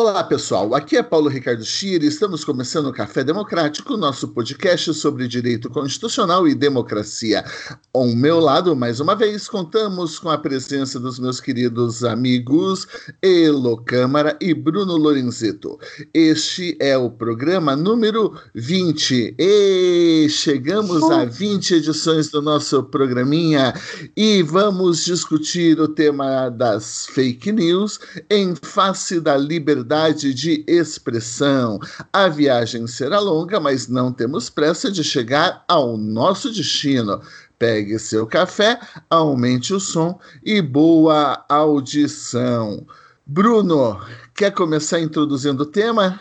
Olá pessoal, aqui é Paulo Ricardo Schier e estamos começando o Café Democrático, nosso podcast sobre direito constitucional e democracia. Ao meu lado, mais uma vez, contamos com a presença dos meus queridos amigos Elo Câmara e Bruno Lorenzeto. Este é o programa número 20 e chegamos a 20 edições do nosso programinha e vamos discutir o tema das fake news em face da liberdade liberdade de expressão. A viagem será longa, mas não temos pressa de chegar ao nosso destino. Pegue seu café, aumente o som e boa audição. Bruno, quer começar introduzindo o tema?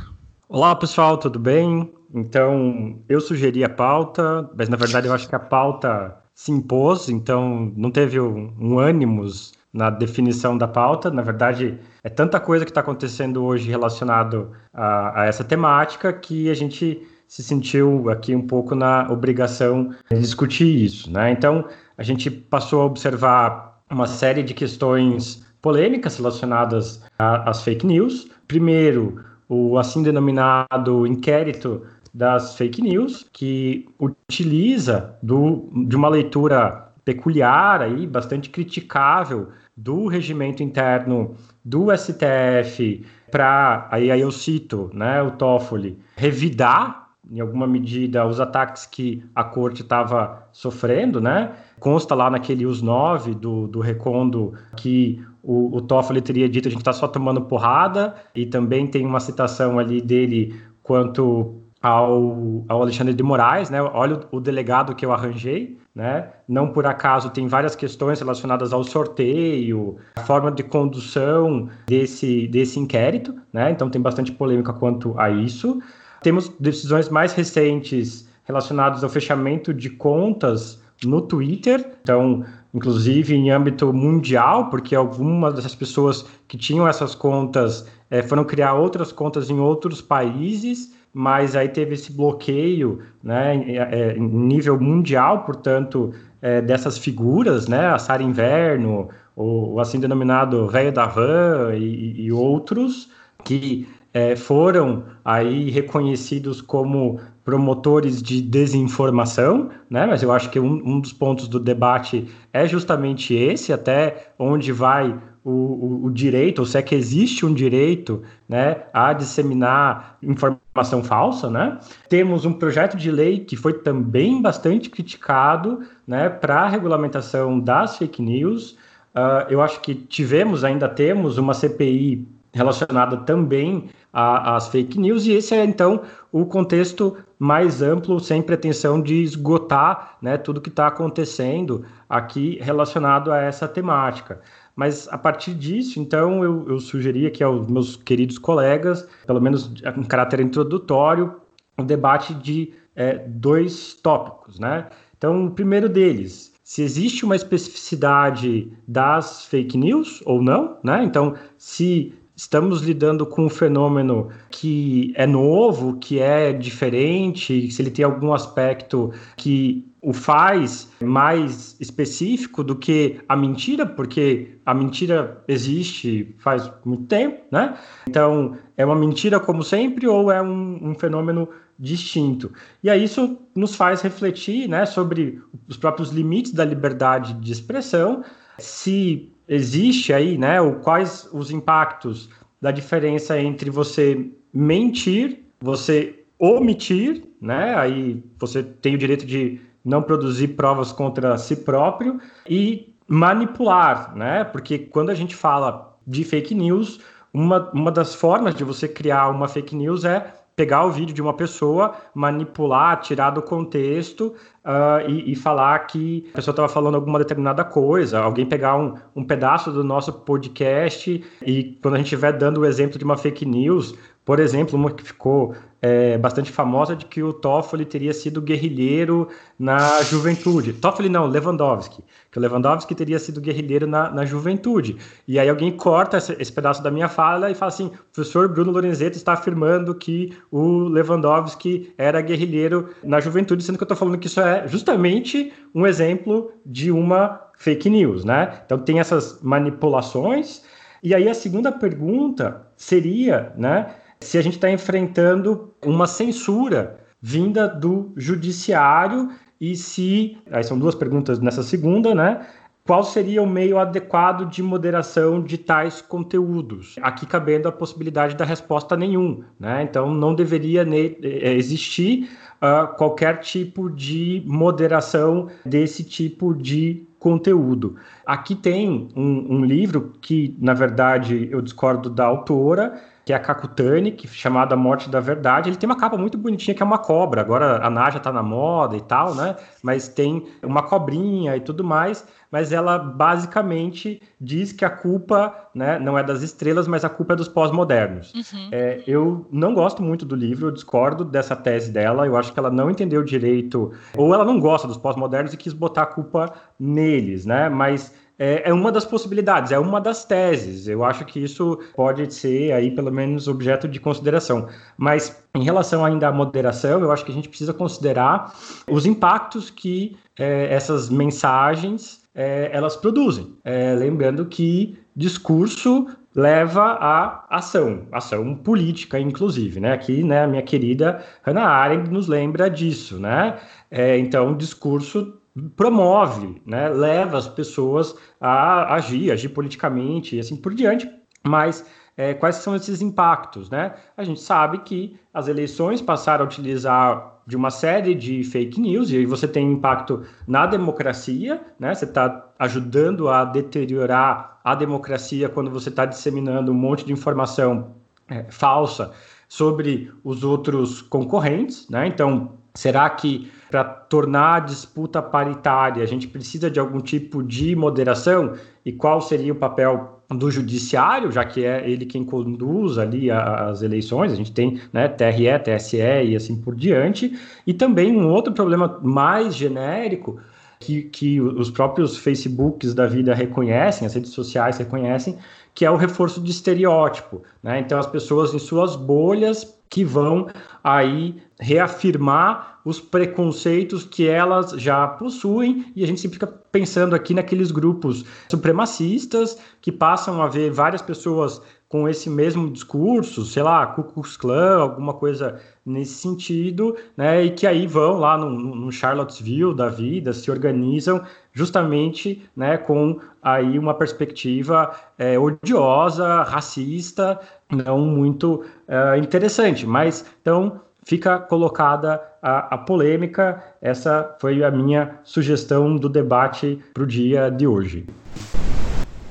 Olá, pessoal, tudo bem? Então, eu sugeri a pauta, mas na verdade eu acho que a pauta se impôs, então não teve um, um ânimos na definição da pauta. Na verdade, é tanta coisa que está acontecendo hoje relacionado a, a, essa temática que a gente se sentiu aqui um pouco na obrigação de discutir isso. Né? Então, a gente passou a observar uma série de questões polêmicas relacionadas às fake news. Primeiro, o assim denominado inquérito das fake news, que utiliza do, de uma leitura peculiar aí, bastante criticável do regimento interno do STF para, aí, aí eu cito, né, o Toffoli, revidar em alguma medida os ataques que a corte estava sofrendo, né? Consta lá naquele US 9 do, do Recondo que o, o Toffoli teria dito a gente está só tomando porrada, e também tem uma citação ali dele quanto ao, ao Alexandre de Moraes, né? Olha o, o delegado que eu arranjei, né? Não por acaso tem várias questões relacionadas ao sorteio, a forma de condução desse, desse inquérito, né? Então tem bastante polêmica quanto a isso. Temos decisões mais recentes relacionadas ao fechamento de contas no Twitter, então, inclusive em âmbito mundial, porque algumas dessas pessoas que tinham essas contas é, foram criar outras contas em outros países mas aí teve esse bloqueio né, em, em nível mundial, portanto, é, dessas figuras, né, a Sara Inverno, o, o, assim denominado Velho da Van e, e outros, que é, foram aí reconhecidos como promotores de desinformação, né? Mas eu acho que um, um dos pontos do debate é justamente esse, até onde vai o, o, o, direito, ou se é que existe um direito né, a disseminar informação falsa. Né? Temos um projeto de lei que foi também bastante criticado né, para a regulamentação das fake news. Uh, eu acho que tivemos, ainda temos, uma CPI relacionada também às fake news, e esse é então o contexto mais amplo, sem pretensão de esgotar né, tudo que está acontecendo aqui relacionado a essa temática. Mas a partir disso, então, eu, eu sugeri aqui aos meus queridos colegas, pelo menos em caráter introdutório, um debate de é, dois tópicos, né? Então, o primeiro deles, se existe uma especificidade das fake news ou não, né? Então, se estamos lidando com um fenômeno que é novo, que é diferente, se ele tem algum aspecto que o faz mais específico do que a mentira, porque a mentira existe faz muito tempo, né? Então, é uma mentira como sempre ou é um, um fenômeno distinto? E aí isso nos faz refletir, né, sobre os próprios limites da liberdade de expressão, se existe aí, né, o, quais os impactos da diferença entre você mentir, você omitir, né, aí você tem o direito de não produzir provas contra si próprio e manipular, né? Porque quando a gente fala de fake news, uma, uma das formas de você criar uma fake news é pegar o vídeo de uma pessoa, manipular, tirar do contexto uh, e, e, falar que a pessoa estava falando alguma determinada coisa, alguém pegar um, um pedaço do nosso podcast e quando a gente estiver dando o exemplo de uma fake news, por exemplo, uma que ficou é, bastante famosa de que o Toffoli teria sido guerrilheiro na juventude. Toffoli não, Lewandowski. Que o Lewandowski teria sido guerrilheiro na, na juventude. E aí alguém corta esse, esse, pedaço da minha fala e fala assim: o professor Bruno Lorenzetti está afirmando que o Lewandowski era guerrilheiro na juventude, sendo que eu estou falando que isso é justamente um exemplo de uma fake news, né? Então tem essas manipulações. E aí a segunda pergunta seria, né? Se a gente está enfrentando uma censura vinda do judiciário e se. Aí são duas perguntas nessa segunda, né? Qual seria o meio adequado de moderação de tais conteúdos? Aqui cabendo a possibilidade da resposta nenhum, né? Então não deveria eh, existir uh, qualquer tipo de moderação desse tipo de conteúdo. Aqui tem um, um livro que, na verdade, eu discordo da autora, que é a Kakutani, que chamada Morte da Verdade. Ele tem uma capa muito bonitinha que é uma cobra. Agora a Naja tá na moda e tal, né? Mas tem uma cobrinha e tudo mais. Mas ela basicamente diz que a culpa né, não é das estrelas, mas a culpa é dos pós-modernos. Uhum. É, eu não gosto muito do livro, eu discordo dessa tese dela. Eu acho que ela não entendeu direito, ou ela não gosta dos pós-modernos e quis botar a culpa neles, né? Mas é, é, uma das possibilidades, é uma das teses. Eu acho que isso pode ser aí pelo menos objeto de consideração. Mas em relação ainda à moderação, eu acho que a gente precisa considerar os impactos que é, essas mensagens é, elas produzem. É, lembrando que discurso leva à ação, ação política, inclusive, né? Aqui, né, a minha querida Hannah Arendt nos lembra disso, né? É, então, discurso promove, né, leva as pessoas a agir, agir politicamente e assim por diante, mas é, quais são esses impactos, né? A gente sabe que as eleições passaram a utilizar de uma série de fake news e aí você tem impacto na democracia, né? Você está ajudando a deteriorar a democracia quando você está disseminando um monte de informação é, falsa sobre os outros concorrentes, né? Então, será que para tornar a disputa paritária, a gente precisa de algum tipo de moderação? E qual seria o papel do judiciário, já que é ele quem conduz ali as eleições, a gente tem né, TRE, TSE e assim por diante, e também um outro problema mais genérico, que, que os próprios Facebooks da vida reconhecem, as redes sociais reconhecem, que é o reforço de estereótipo. Né? Então, as pessoas em suas bolhas que vão aí reafirmar os preconceitos que elas já possuem e a gente sempre fica pensando aqui naqueles grupos supremacistas que passam a ver várias pessoas com esse mesmo discurso, sei lá, Ku Klux Klan, alguma coisa nesse sentido, né, e que aí vão lá no, no Charlottesville da vida, se organizam justamente, né, com aí uma perspectiva é, odiosa, racista, não muito é, interessante, mas então fica colocada a, a, polêmica. Essa foi a minha sugestão do debate para o dia de hoje.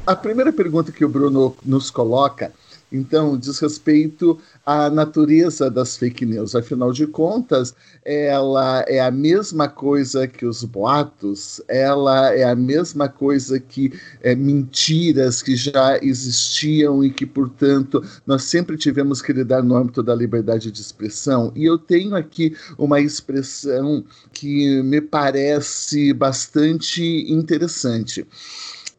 A primeira pergunta que o Bruno nos coloca então, diz respeito à natureza das fake news. Afinal de contas, ela é a mesma coisa que os boatos, ela é a mesma coisa que é, mentiras que já existiam e que, portanto, nós sempre tivemos que lidar no âmbito da liberdade de expressão. E eu tenho aqui uma expressão que me parece bastante interessante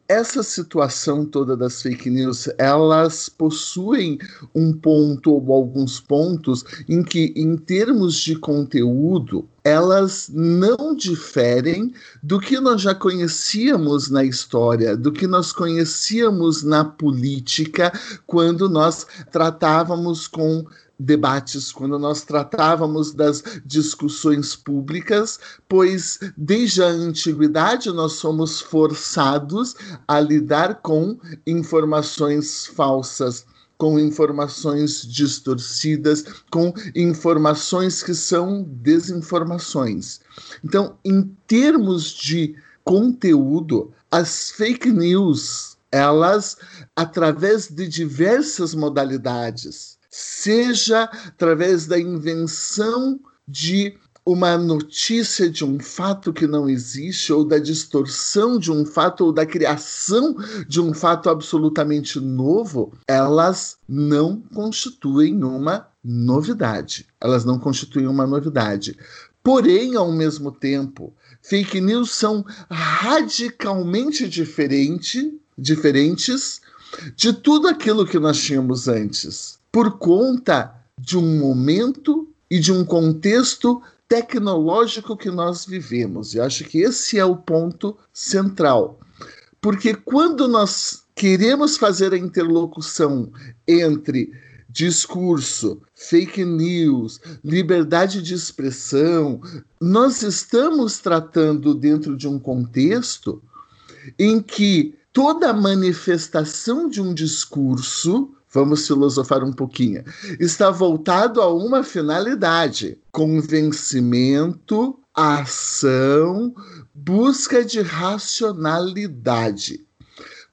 essa situação toda das fake news, elas possuem um ponto ou alguns pontos em que, em termos de conteúdo, elas não diferem do que nós já conhecíamos na história, do que nós conhecíamos na política, quando nós tratávamos com debates, quando nós tratávamos das discussões públicas, pois desde a antiguidade nós somos forçados a lidar com informações falsas com informações distorcidas, com informações que são desinformações. Então, em termos de conteúdo, as fake news, elas, através de diversas modalidades, seja através da invenção de uma notícia de um fato que não existe, ou da distorção de um fato, ou da criação de um fato absolutamente novo, elas não constituem uma novidade. Elas não constituem uma novidade. Porém, ao mesmo tempo, fake news são radicalmente diferente, diferentes de tudo aquilo que nós tínhamos antes, por conta de um momento e de um contexto tecnológico que nós vivemos. E acho que esse é o ponto central. Porque quando nós queremos fazer a interlocução entre discurso, fake news, liberdade de expressão, nós estamos tratando dentro de um contexto em que toda manifestação de um discurso vamos filosofar um pouquinho, está voltado a uma finalidade: convencimento, ação, busca de racionalidade.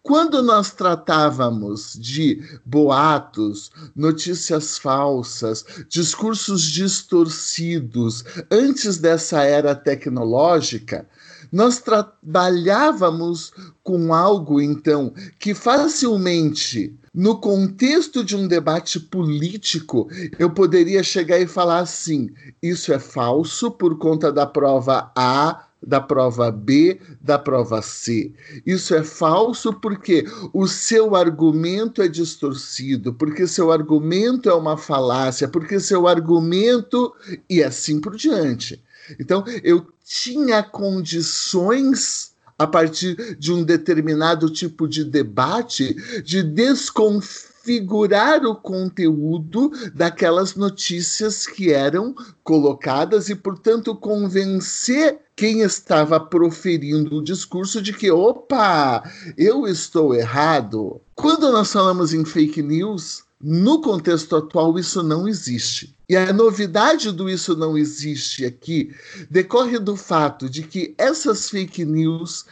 Quando nós tratávamos de boatos, notícias falsas, discursos distorcidos antes dessa era tecnológica, nós trabalhávamos com algo, então, que facilmente no contexto de um debate político, eu poderia chegar e falar assim: isso é falso por conta da prova A, da prova B, da prova C. Isso é falso porque o seu argumento é distorcido, porque seu argumento é uma falácia, porque seu argumento e assim por diante. Então, eu tinha condições a partir de um determinado tipo de debate, de desconfigurar o conteúdo daquelas notícias que eram colocadas e, portanto, convencer quem estava proferindo o discurso de que, opa, eu estou errado. Quando nós falamos em fake news, no contexto atual, isso não existe. E a novidade do isso não existe aqui decorre do fato de que essas fake news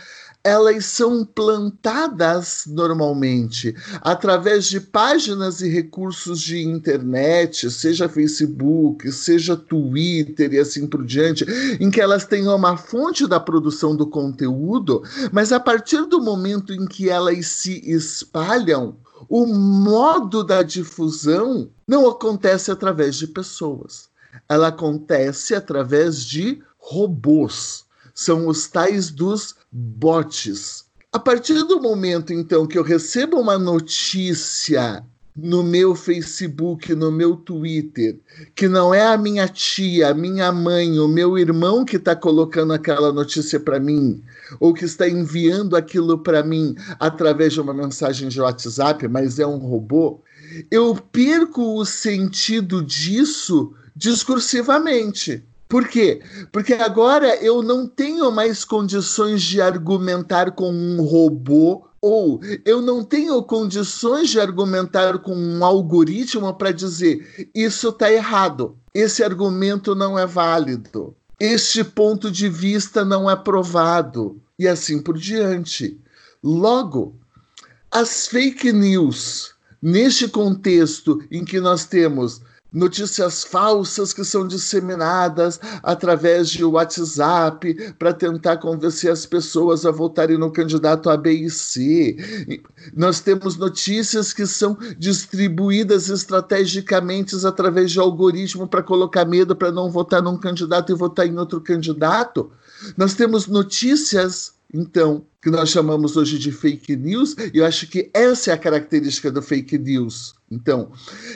elas são plantadas normalmente através de páginas e recursos de internet, seja Facebook, seja Twitter e assim por diante, em que elas têm uma fonte da produção do conteúdo, mas a partir do momento em que elas se espalham, o modo da difusão não acontece através de pessoas. Ela acontece através de robôs. São os tais dos bots. A partir do momento, então, que eu recebo uma notícia no meu Facebook, no meu Twitter, que não é a minha tia, a minha mãe, o meu irmão que está colocando aquela notícia para mim, ou que está enviando aquilo para mim através de uma mensagem de WhatsApp, mas é um robô, eu perco o sentido disso discursivamente. Por quê? Porque agora eu não tenho mais condições de argumentar com um robô ou eu não tenho condições de argumentar com um algoritmo para dizer isso está errado, esse argumento não é válido, este ponto de vista não é provado, e assim por diante. Logo, as fake news, neste contexto em que nós temos notícias falsas que são disseminadas através de WhatsApp para tentar convencer as pessoas a votarem no candidato A, B e C. Nós temos notícias que são distribuídas estrategicamente através de algoritmo para colocar medo para não votar num candidato e votar em outro candidato. Nós temos notícias então, que nós chamamos hoje de fake news, e eu acho que essa é a característica do fake news. Então,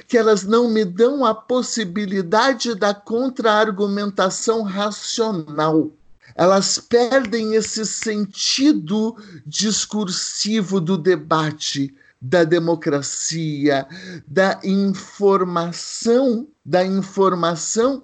que elas não me dão a possibilidade da contra-argumentação racional. Elas perdem esse sentido discursivo do debate, da democracia, da informação, da informação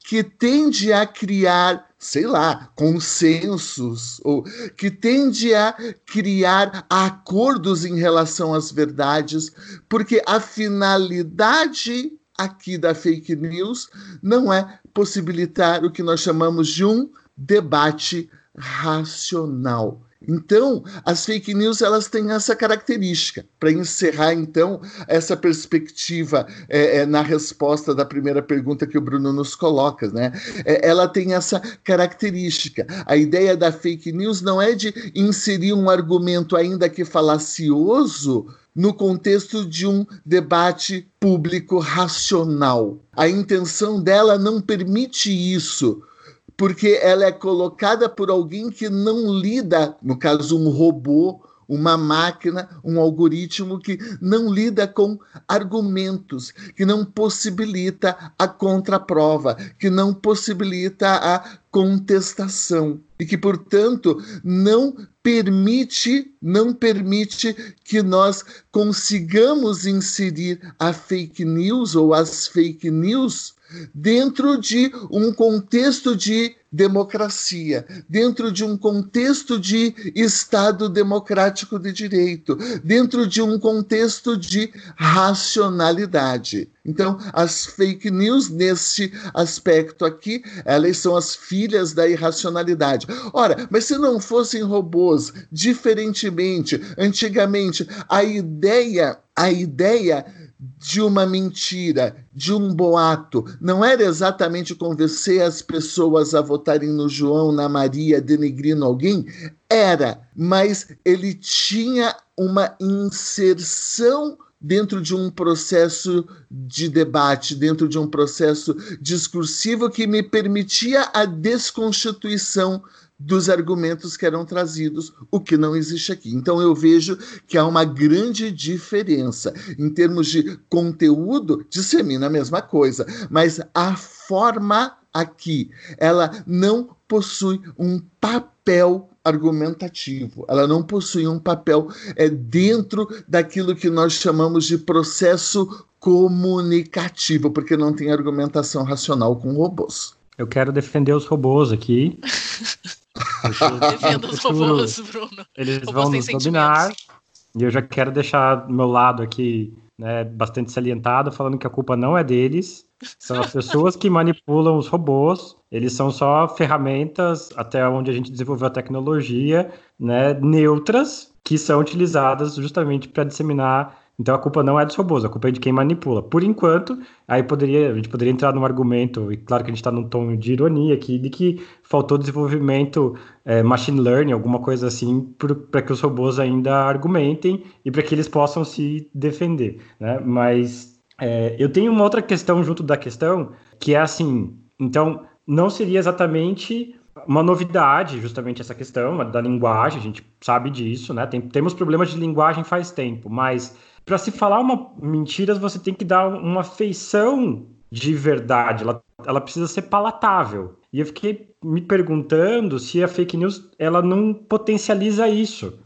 que tende a criar sei lá, consensos, ou que tende a criar acordos em relação às verdades, porque a finalidade aqui da fake news não é possibilitar o que nós chamamos de um debate racional. Então, as fake news elas têm essa característica. Para encerrar, então, essa perspectiva é, é, na resposta da primeira pergunta que o Bruno nos coloca, né? É, ela tem essa característica. A ideia da fake news não é de inserir um argumento ainda que falacioso no contexto de um debate público racional. A intenção dela não permite isso porque ela é colocada por alguém que não lida, no caso, um robô, uma máquina, um algoritmo que não lida com argumentos, que não possibilita a contraprova, que não possibilita a contestação e que, portanto, não permite, não permite que nós consigamos inserir a fake news ou as fake news dentro de um contexto de democracia, dentro de um contexto de Estado democrático de direito, dentro de um contexto de racionalidade. Então, as fake news, nesse aspecto aqui, elas são as filhas da irracionalidade. Ora, mas se não fossem robôs, diferentemente, antigamente, a ideia, a ideia de uma mentira, de um boato, não era exatamente convencer as pessoas a votarem no João, na Maria, denegrindo alguém? Era, mas ele tinha uma inserção dentro de um processo de debate, dentro de um processo discursivo que me permitia a desconstituição dos argumentos que eram trazidos, o que não existe aqui. Então eu vejo que há uma grande diferença em termos de conteúdo, dissemina a mesma coisa, mas a forma aqui, ela não possui um papel argumentativo, ela não possui um papel é, dentro daquilo que nós chamamos de processo comunicativo, porque não tem argumentação racional com robôs. Eu quero defender os robôs aqui. Defenda os robôs, Bruno. Eles robôs vão nos dominar. E eu já quero deixar meu lado aqui né, bastante salientado, falando que a culpa não é deles. São as pessoas que manipulam os robôs. Eles são só ferramentas, até onde a gente desenvolveu a tecnologia, né, neutras, que são utilizadas justamente para disseminar então a culpa não é dos robôs, a culpa é de quem manipula. Por enquanto, aí poderia, a gente poderia entrar num argumento, e claro que a gente está num tom de ironia aqui, de que faltou desenvolvimento é, machine learning, alguma coisa assim, para que os robôs ainda argumentem e para que eles possam se defender. Né? Mas é, eu tenho uma outra questão junto da questão, que é assim, então não seria exatamente uma novidade, justamente essa questão da linguagem, a gente sabe disso, né? Tem, temos problemas de linguagem faz tempo, mas para se falar uma mentira, você tem que dar uma feição de verdade. Ela, ela precisa ser palatável. E eu fiquei me perguntando se a fake news ela não potencializa isso.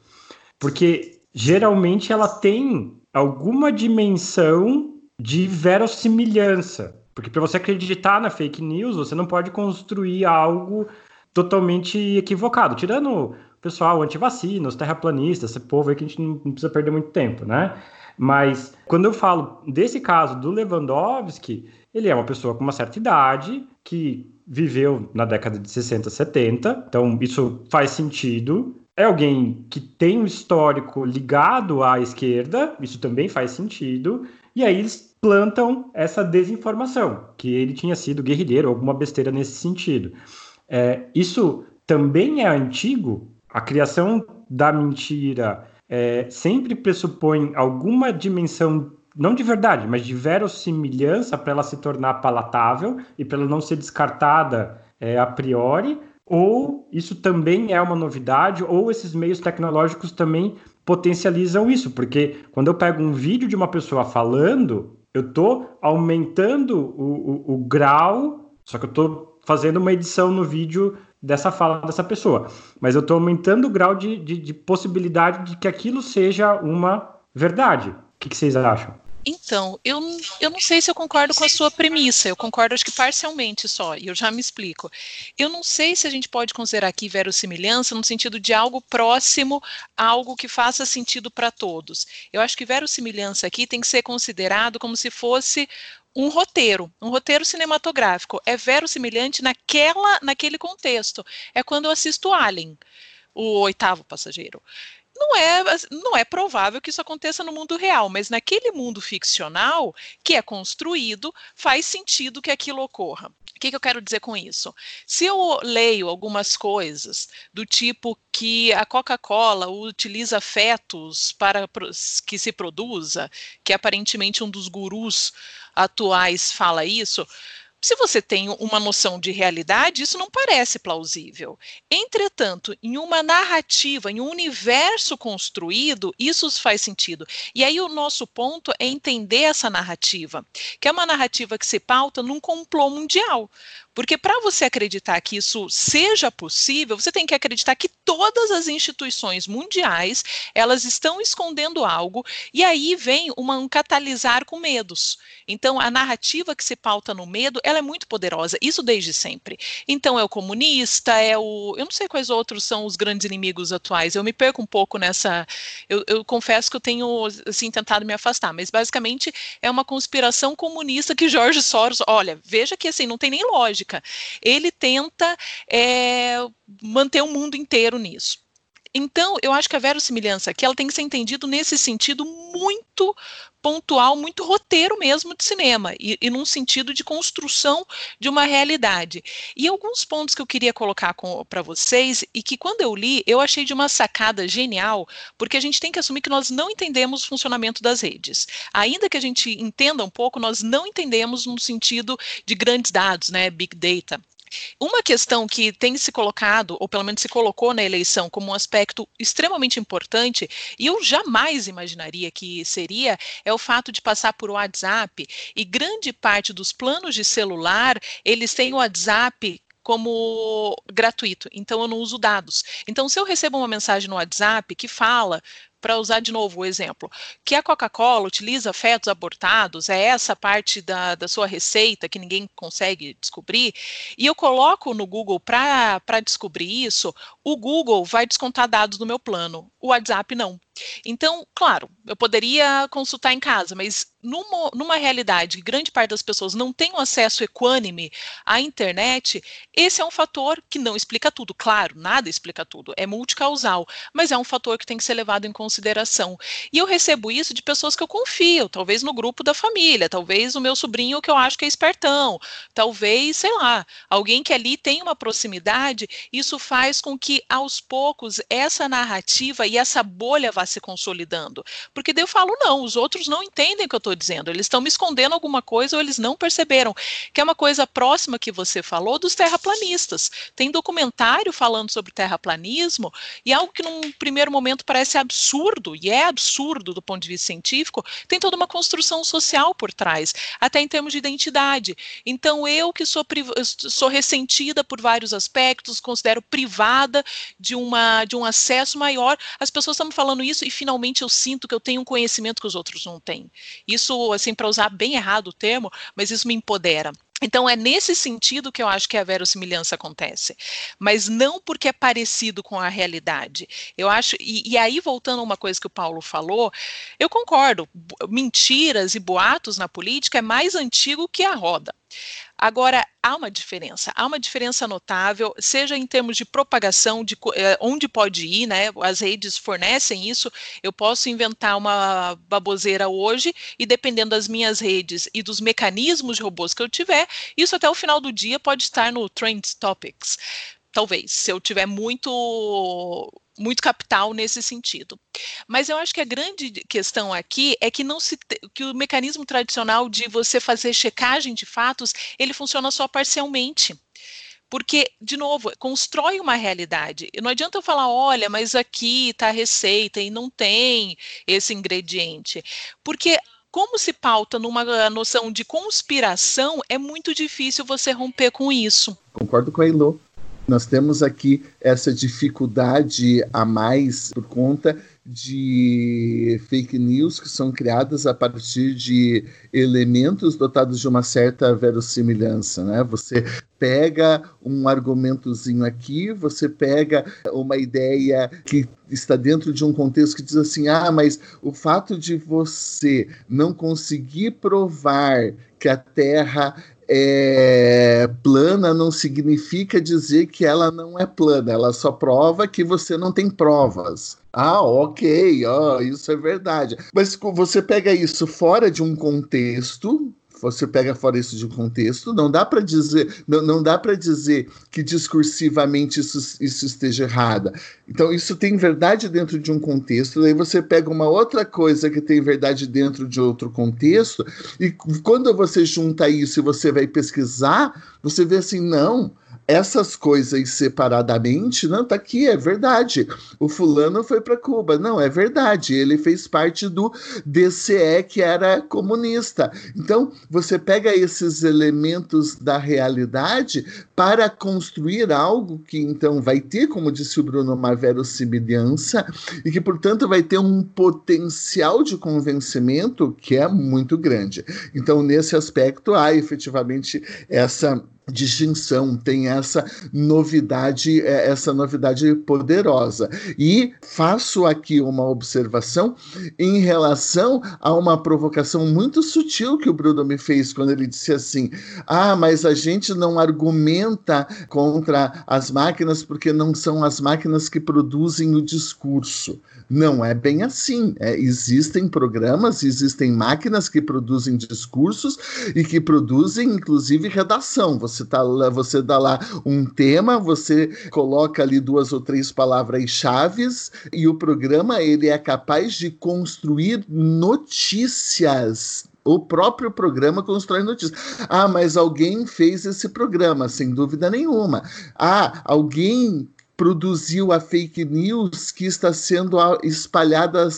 Porque geralmente ela tem alguma dimensão de verossimilhança. Porque para você acreditar na fake news, você não pode construir algo totalmente equivocado. Tirando o pessoal anti-vacina, os terraplanistas, esse povo aí que a gente não precisa perder muito tempo, né? Mas quando eu falo desse caso do Lewandowski, ele é uma pessoa com uma certa idade que viveu na década de 60, 70, então isso faz sentido. É alguém que tem um histórico ligado à esquerda, isso também faz sentido. E aí eles plantam essa desinformação, que ele tinha sido guerrilheiro, alguma besteira nesse sentido. É, isso também é antigo, a criação da mentira é, sempre pressupõe alguma dimensão, não de verdade, mas de verossimilhança para ela se tornar palatável e para ela não ser descartada é, a priori, ou isso também é uma novidade, ou esses meios tecnológicos também potencializam isso, porque quando eu pego um vídeo de uma pessoa falando, eu estou aumentando o, o, o grau, só que eu estou fazendo uma edição no vídeo dessa fala dessa pessoa. Mas eu estou aumentando o grau de, de, de, possibilidade de que aquilo seja uma verdade. O que, que vocês acham? Então, eu, eu não sei se eu concordo com a sua premissa, eu concordo acho que parcialmente só, e eu já me explico. Eu não sei se a gente pode considerar aqui verossimilhança no sentido de algo próximo, algo que faça sentido para todos. Eu acho que verossimilhança aqui tem que ser considerado como se fosse um roteiro, um roteiro cinematográfico. É verossimilhante naquela, naquele contexto. É quando eu assisto Alien. o oitavo passageiro. Não é, não é provável que isso aconteça no mundo real, mas naquele mundo ficcional que é construído, faz sentido que aquilo ocorra. O que, que, eu quero dizer com isso? Se eu leio algumas coisas do tipo que a Coca-Cola utiliza fetos para que se produza, que aparentemente um dos gurus atuais fala isso, se você tem uma noção de realidade, isso não parece plausível. Entretanto, em uma narrativa, em um universo construído, isso faz sentido. E aí o nosso ponto é entender essa narrativa, que é uma narrativa que se pauta num complô mundial. Porque para você acreditar que isso seja possível, você tem que acreditar que todas as instituições mundiais, elas estão escondendo algo e aí vem uma, um catalisar com medos. Então a narrativa que se pauta no medo, ela é muito poderosa, isso desde sempre. Então é o comunista, é o, eu não sei quais outros são os grandes inimigos atuais. Eu me perco um pouco nessa, eu, eu confesso que eu tenho assim tentado me afastar, mas basicamente é uma conspiração comunista que Jorge Soros, olha, veja que assim não tem nem lógica ele tenta é, manter o mundo inteiro nisso. Então, eu acho que a verossimilhança aqui ela tem que ser entendido nesse sentido muito pontual, muito roteiro mesmo de cinema, e, e num sentido de construção de uma realidade. E alguns pontos que eu queria colocar para vocês, e que quando eu li, eu achei de uma sacada genial, porque a gente tem que assumir que nós não entendemos o funcionamento das redes. Ainda que a gente entenda um pouco, nós não entendemos no sentido de grandes dados, né, big data. Uma questão que tem se colocado, ou pelo menos se colocou na eleição como um aspecto extremamente importante, e eu jamais imaginaria que seria, é o fato de passar por WhatsApp, e grande parte dos planos de celular, eles têm o WhatsApp como gratuito, então eu não uso dados. Então, se eu recebo uma mensagem no WhatsApp que fala para usar de novo o exemplo, que a Coca-Cola utiliza fetos abortados, é essa parte da, da sua receita que ninguém consegue descobrir, e eu coloco no Google para descobrir isso, o Google vai descontar dados do meu plano, o WhatsApp não. Então, claro, eu poderia consultar em casa, mas numa, numa realidade que grande parte das pessoas não tem um acesso equânime à internet, esse é um fator que não explica tudo. Claro, nada explica tudo, é multicausal, mas é um fator que tem que ser levado em consideração. E eu recebo isso de pessoas que eu confio, talvez no grupo da família, talvez o meu sobrinho que eu acho que é espertão, talvez, sei lá, alguém que ali tem uma proximidade, isso faz com que aos poucos essa narrativa e essa bolha vá se consolidando. Porque daí eu falo, não, os outros não entendem o que eu estou dizendo, eles estão me escondendo alguma coisa ou eles não perceberam. Que é uma coisa próxima que você falou dos terraplanistas. Tem documentário falando sobre terraplanismo e algo que num primeiro momento parece absurdo, e é absurdo do ponto de vista científico, tem toda uma construção social por trás, até em termos de identidade. Então, eu que sou, sou ressentida por vários aspectos, considero privada de, uma, de um acesso maior, as pessoas estão me falando isso e finalmente eu sinto que eu tenho um conhecimento que os outros não têm. Isso, assim, para usar bem errado o termo, mas isso me empodera. Então, é nesse sentido que eu acho que a verossimilhança acontece, mas não porque é parecido com a realidade. Eu acho, e, e, aí, voltando a uma coisa que o Paulo falou, eu concordo, mentiras e boatos na política é mais antigo que a roda. Agora, há uma diferença, há uma diferença notável, seja em termos de propagação, de eh, onde pode ir, né? As redes fornecem isso. Eu posso inventar uma baboseira hoje e, dependendo das minhas redes e dos mecanismos de robôs que eu tiver, isso até o final do dia pode estar no Trend Topics. Talvez, se eu tiver muito muito capital nesse sentido. Mas eu acho que a grande questão aqui é que não se que o mecanismo tradicional de você fazer checagem de fatos, ele funciona só parcialmente. Porque, de novo, constrói uma realidade. Não adianta eu falar, olha, mas aqui está a receita e não tem esse ingrediente. Porque como se pauta numa noção de conspiração, é muito difícil você romper com isso. Concordo com a Ilô. Nós temos aqui essa dificuldade a mais por conta de fake news que são criadas a partir de elementos dotados de uma certa verossimilhança, né? Você pega um argumentozinho aqui, você pega uma ideia que está dentro de um contexto que diz assim: "Ah, mas o fato de você não conseguir provar que a Terra é plana não significa dizer que ela não é plana, ela só prova que você não tem provas. Ah, ok, oh, isso é verdade. Mas você pega isso fora de um contexto, você pega fora isso de contexto, não dá para dizer, não, não dá para dizer que discursivamente isso, isso esteja errada. Então isso tem verdade dentro de um contexto, daí você pega uma outra coisa que tem verdade dentro de outro contexto, e quando você junta isso e você vai pesquisar, você vê assim, não, essas coisas separadamente, não, tá aqui, é verdade. O fulano foi para Cuba, não, é verdade. Ele fez parte do DCE que era comunista. Então, você pega esses elementos da realidade para construir algo que então vai ter, como disse o Bruno, uma verossimilhança e que, portanto, vai ter um potencial de convencimento que é muito grande. Então, nesse aspecto, há efetivamente essa distinção, tem essa novidade, é, essa novidade poderosa. E faço aqui uma observação em relação a uma provocação muito sutil que o Bruno me fez quando ele disse assim: "Ah, mas a gente não argumenta contra as máquinas porque não são as máquinas que produzem o discurso". Não é bem assim. É, existem programas, existem máquinas que produzem discursos e que produzem inclusive redação. Você tá você dá lá um tema, você coloca ali duas ou três palavras-chave e o programa ele é capaz de construir notícias o próprio programa constrói notícias. Ah, mas alguém fez esse programa, sem dúvida nenhuma. Ah, alguém produziu a fake news que está sendo espalhada,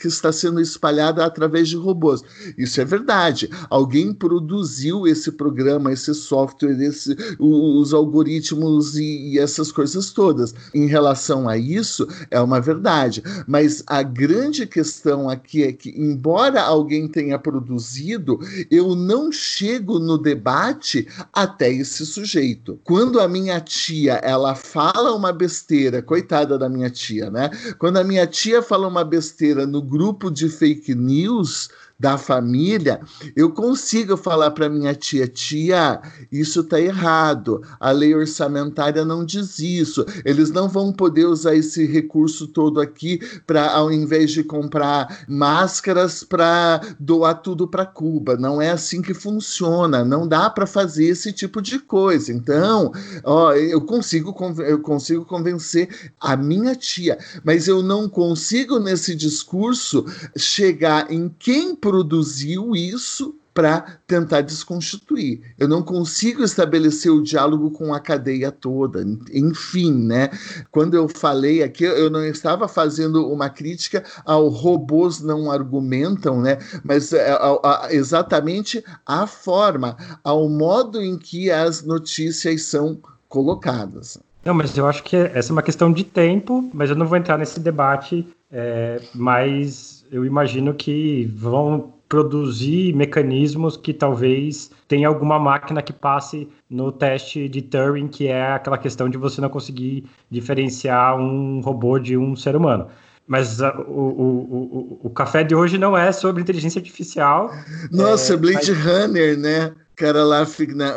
que está sendo espalhada através de robôs. Isso é verdade. Alguém produziu esse programa, esse software, esse, os algoritmos e, e essas coisas todas. Em relação a isso, é uma verdade. Mas a grande questão aqui é que, embora alguém tenha produzido, eu não chego no debate até esse sujeito. Quando a minha tia ela fala uma besteira, coitada da minha tia, né? Quando a minha tia fala uma besteira no grupo de fake news, da família, eu consigo falar para minha tia: tia, isso está errado, a lei orçamentária não diz isso, eles não vão poder usar esse recurso todo aqui para, ao invés de comprar máscaras, para doar tudo para Cuba. Não é assim que funciona, não dá para fazer esse tipo de coisa. Então, ó, eu consigo, eu consigo convencer a minha tia, mas eu não consigo nesse discurso chegar em quem produziu isso para tentar desconstituir. Eu não consigo estabelecer o diálogo com a cadeia toda. Enfim, né? Quando eu falei aqui, eu não estava fazendo uma crítica ao robôs não argumentam, né? Mas é, a, a, exatamente a forma, ao modo em que as notícias são colocadas. Não, mas eu acho que essa é uma questão de tempo, mas eu não vou entrar nesse debate, é, mas eu imagino que vão produzir mecanismos que talvez tenha alguma máquina que passe no teste de Turing, que é aquela questão de você não conseguir diferenciar um robô de um ser humano. Mas uh, o, o, o, o, café de hoje não é sobre inteligência artificial. Nossa, é, Blade mas... Runner, né? Cara lá,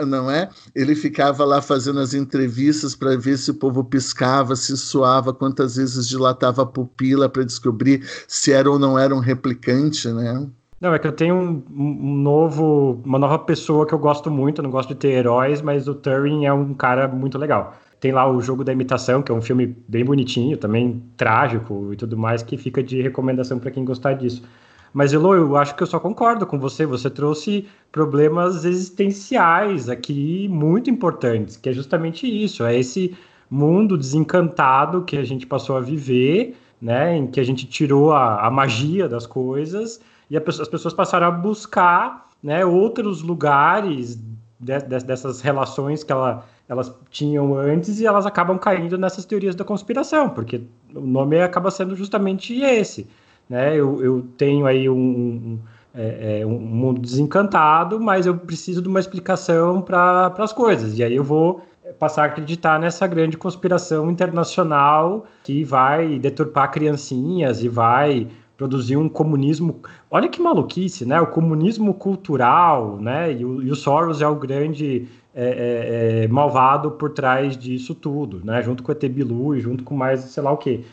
não é? Ele ficava lá fazendo as entrevistas para ver se o povo piscava, se suava, quantas vezes dilatava a pupila para descobrir se era ou não era um replicante, né? Não, é que eu tenho um, um, novo, uma nova pessoa que eu gosto muito, não gosto de ter heróis, mas o Turing é um cara muito legal. Tem lá o Jogo da Imitação, que é um filme bem bonitinho, também trágico e tudo mais, que fica de recomendação para quem gostar disso. Mas, Elo, eu acho que eu só concordo com você. Você trouxe problemas existenciais aqui muito importantes, que é justamente isso: é esse mundo desencantado que a gente passou a viver, né, em que a gente tirou a, a magia das coisas e as pessoas passaram a buscar né, outros lugares de, de, dessas relações que ela, elas tinham antes e elas acabam caindo nessas teorias da conspiração, porque o nome acaba sendo justamente esse né? Eu, eu tenho aí um, um, é, é, um mundo desencantado, mas eu preciso de uma explicação para as coisas. E aí eu vou passar a acreditar nessa grande conspiração internacional que vai deturpar criancinhas e vai produzir um comunismo. Olha que maluquice, né? O comunismo cultural, né? E o, e o Soros é o grande é, é, é, malvado por trás disso tudo, né? Junto com o ET Bilu e junto com mais sei lá o quê.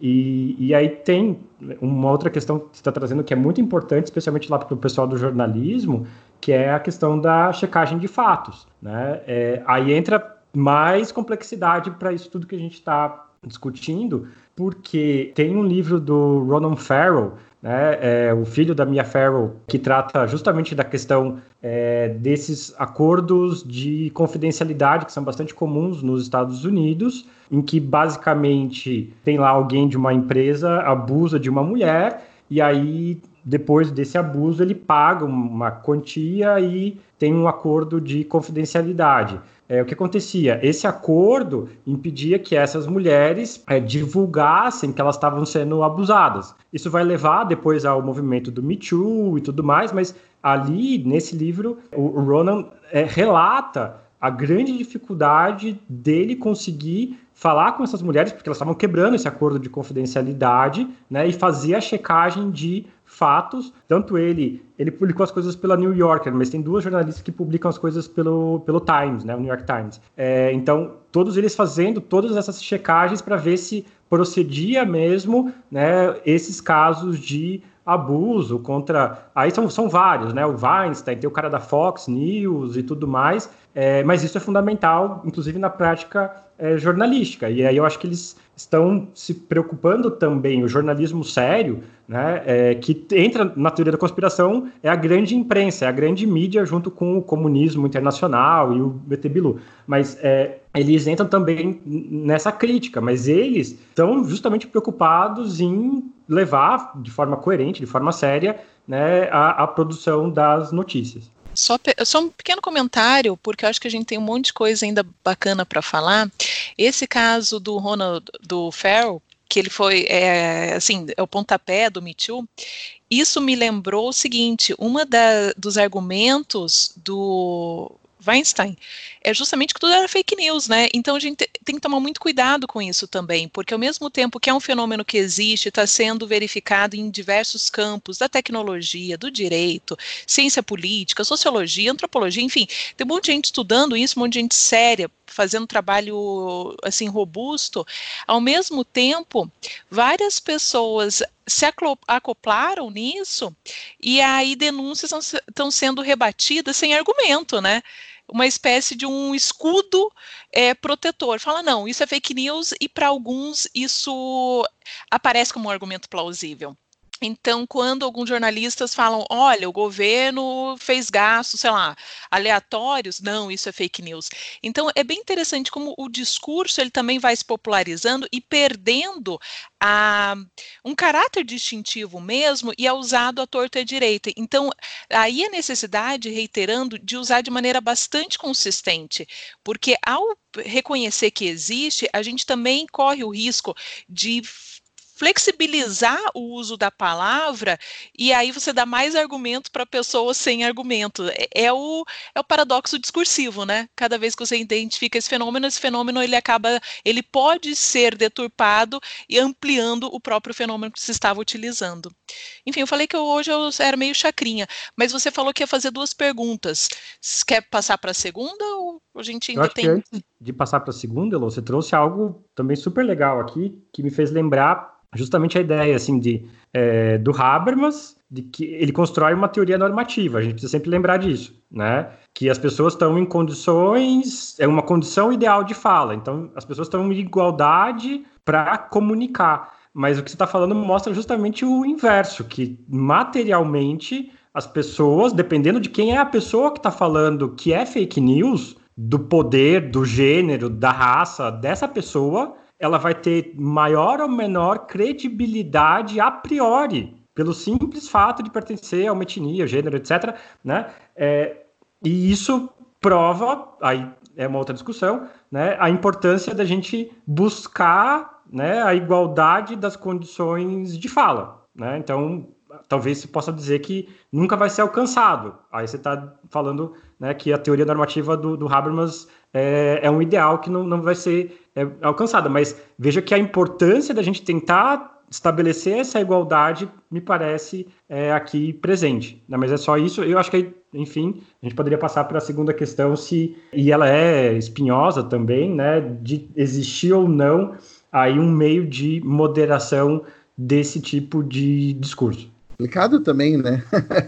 E, e aí tem uma outra questão que está trazendo que é muito importante, especialmente lá para o pessoal do jornalismo, que é a questão da checagem de fatos. Né? É, aí entra mais complexidade para isso tudo que a gente está discutindo, porque tem um livro do Ronan Farrell, né, é, o filho da Mia Farrow, que trata justamente da questão é, desses acordos de confidencialidade que são bastante comuns nos Estados Unidos, em que basicamente tem lá alguém de uma empresa abusa de uma mulher e aí depois desse abuso ele paga uma quantia e tem um acordo de confidencialidade é, o que acontecia? Esse acordo impedia que essas mulheres é, divulgassem que elas estavam sendo abusadas. Isso vai levar depois ao movimento do Me Too e tudo mais, mas ali, nesse livro, o, Ronan é, relata a grande dificuldade dele conseguir falar com essas mulheres, porque elas estavam quebrando esse acordo de confidencialidade, né, e fazer a checagem de fatos. Tanto ele, ele publicou as coisas pela New Yorker, mas tem duas jornalistas que publicam as coisas pelo, pelo Times, né, o New York Times. É, então, todos eles fazendo todas essas checagens para ver se procedia mesmo, né, esses casos de abuso contra. Aí são, são vários, né? O Weinstein, tem o cara da Fox News e tudo mais, é, mas isso é fundamental, inclusive na prática é, jornalística. E aí eu acho que eles estão se preocupando também, o jornalismo sério, né, é, que entra na teoria da conspiração, é a grande imprensa, é a grande mídia junto com o comunismo internacional e o BT Bilu. Mas é, eles entram também nessa crítica, mas eles estão justamente preocupados em levar de forma coerente, de forma séria, né, a, a produção das notícias. Só, só, um pequeno comentário, porque eu acho que a gente tem um monte de coisa ainda bacana para falar. Esse caso do Ronald do Farrell, que ele foi, é, assim, é o pontapé do Me Too, isso me lembrou o seguinte, uma da, dos argumentos do Weinstein, é justamente que tudo era fake news, né? Então a gente tem que tomar muito cuidado com isso também, porque ao mesmo tempo que é um fenômeno que existe, está sendo verificado em diversos campos da tecnologia, do direito, ciência política, sociologia, antropologia, enfim, tem um monte de gente estudando isso, um monte de gente séria, fazendo trabalho assim robusto. Ao mesmo tempo, várias pessoas se acoplaram nisso e aí denúncias estão sendo rebatidas sem argumento, né? Uma espécie de um escudo é, protetor. Fala, não, isso é fake news e para alguns isso aparece como um argumento plausível. Então, quando alguns jornalistas falam, olha, o governo fez gastos, sei lá, aleatórios, não, isso é fake news. Então, é bem interessante como o discurso ele também vai se popularizando e perdendo a, um caráter distintivo mesmo e é usado à torta e à direita. Então, aí a necessidade, reiterando, de usar de maneira bastante consistente, porque ao reconhecer que existe, a gente também corre o risco de flexibilizar o uso da palavra e aí você dá mais argumento para pessoas sem argumento. É, é, o, é o paradoxo discursivo, né? Cada vez que você identifica esse fenômeno, esse fenômeno ele acaba, ele pode ser deturpado e ampliando o próprio fenômeno que se estava utilizando. Enfim, eu falei que hoje eu era meio chacrinha, mas você falou que ia fazer duas perguntas. Quer passar para a segunda ou a gente ainda tem. antes de passar para a segunda, Elô, você trouxe algo também super legal aqui que me fez lembrar justamente a ideia assim de é, do Habermas de que ele constrói uma teoria normativa. A gente precisa sempre lembrar disso, né? Que as pessoas estão em condições é uma condição ideal de fala. Então as pessoas estão em igualdade para comunicar. Mas o que você está falando mostra justamente o inverso, que materialmente as pessoas, dependendo de quem é a pessoa que está falando que é fake news, do poder, do gênero, da raça dessa pessoa, ela vai ter maior ou menor credibilidade a priori, pelo simples fato de pertencer a uma etnia, gênero, etc. Né? É, e isso prova, aí é uma outra discussão, né, a importância da gente buscar né, a igualdade das condições de fala. Né? Então, talvez se possa dizer que nunca vai ser alcançado. Aí você está falando né, que a teoria normativa do, do Habermas é, é um ideal que não, não vai ser é, alcançada. Mas veja que a importância da gente tentar estabelecer essa igualdade me parece é, aqui presente. Né? Mas é só isso. Eu acho que, enfim, a gente poderia passar para a segunda questão, se e ela é espinhosa também, né? De existir ou não aí um meio de moderação desse tipo de discurso. Complicado também, né?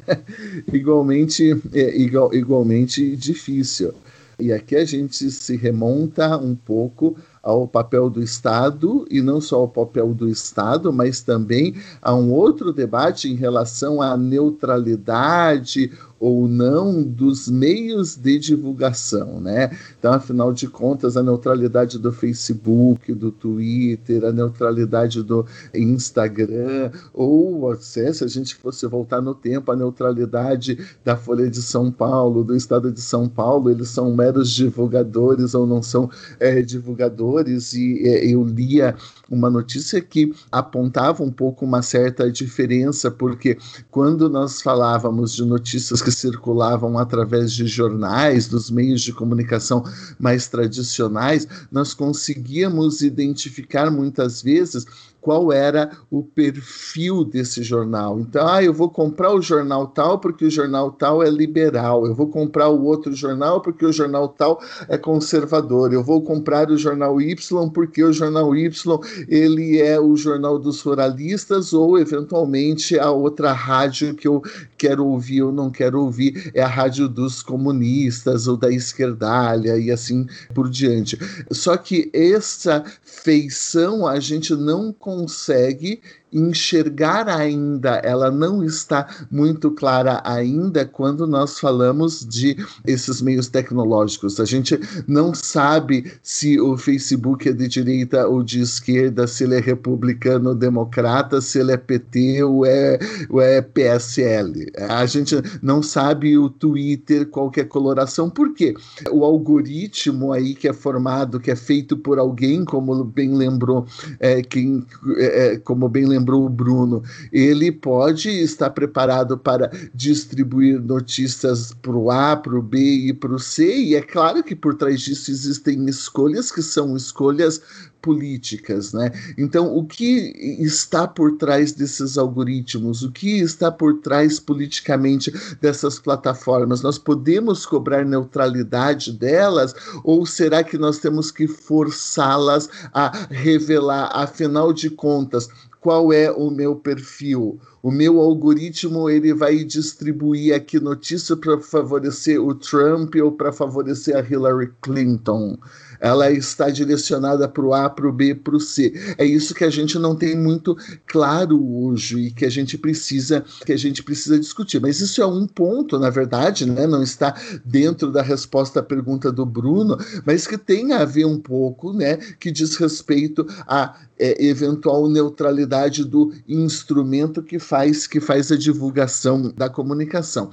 igualmente, é, igual, igualmente difícil. E aqui a gente se remonta um pouco ao papel do Estado, e não só ao papel do Estado, mas também a um outro debate em relação à neutralidade ou não dos meios de divulgação, né? Então, afinal de contas, a neutralidade do Facebook, do Twitter, a neutralidade do Instagram, ou se a gente fosse voltar no tempo, a neutralidade da Folha de São Paulo, do Estado de São Paulo, eles são meros divulgadores ou não são é, divulgadores, e é, eu lia uma notícia que apontava um pouco uma certa diferença, porque quando nós falávamos de notícias que circulavam através de jornais, dos meios de comunicação mais tradicionais, nós conseguíamos identificar muitas vezes qual era o perfil desse jornal. Então, ah, eu vou comprar o jornal tal porque o jornal tal é liberal, eu vou comprar o outro jornal porque o jornal tal é conservador, eu vou comprar o jornal Y porque o jornal Y ele é o jornal dos ruralistas ou eventualmente a outra rádio que eu quero ouvir ou não quero ouvir é a rádio dos comunistas ou da esquerdalha e assim por diante. Só que essa feição a gente não consegue consegue enxergar ainda, ela não está muito clara ainda quando nós falamos de esses meios tecnológicos. A gente não sabe se o Facebook é de direita ou de esquerda, se ele é republicano ou democrata, se ele é PT ou é, ou é PSL. A gente não sabe o Twitter, qual é a coloração. Por quê? O algoritmo aí que é formado, que é feito por alguém, como bem lembrou, é, quem, é, como bem lembrou lembrou o Bruno, ele pode estar preparado para distribuir notícias para o A, para o B e para o C, e é claro que por trás disso existem escolhas que são escolhas políticas, né? Então, o que está por trás desses algoritmos? O que está por trás politicamente dessas plataformas? Nós podemos cobrar neutralidade delas ou será que nós temos que forçá-las a revelar, afinal de contas, qual é o meu perfil. O meu algoritmo ele vai distribuir aqui notícia para favorecer o Trump ou para favorecer a Hillary Clinton ela está direcionada para o A, para o B, para o C. É isso que a gente não tem muito claro hoje e que a gente precisa que a gente precisa discutir. Mas isso é um ponto, na verdade, né? não está dentro da resposta à pergunta do Bruno, mas que tem a ver um pouco, né, que diz respeito à é, eventual neutralidade do instrumento que faz que faz a divulgação da comunicação.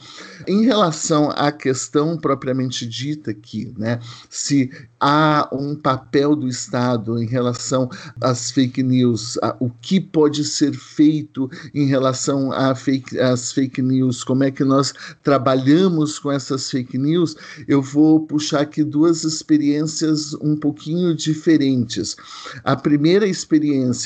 Em relação à questão propriamente dita aqui, né, se há um papel do Estado em relação às fake news, a, o que pode ser feito em relação fake, às fake news, como é que nós trabalhamos com essas fake news, eu vou puxar aqui duas experiências um pouquinho diferentes. A primeira experiência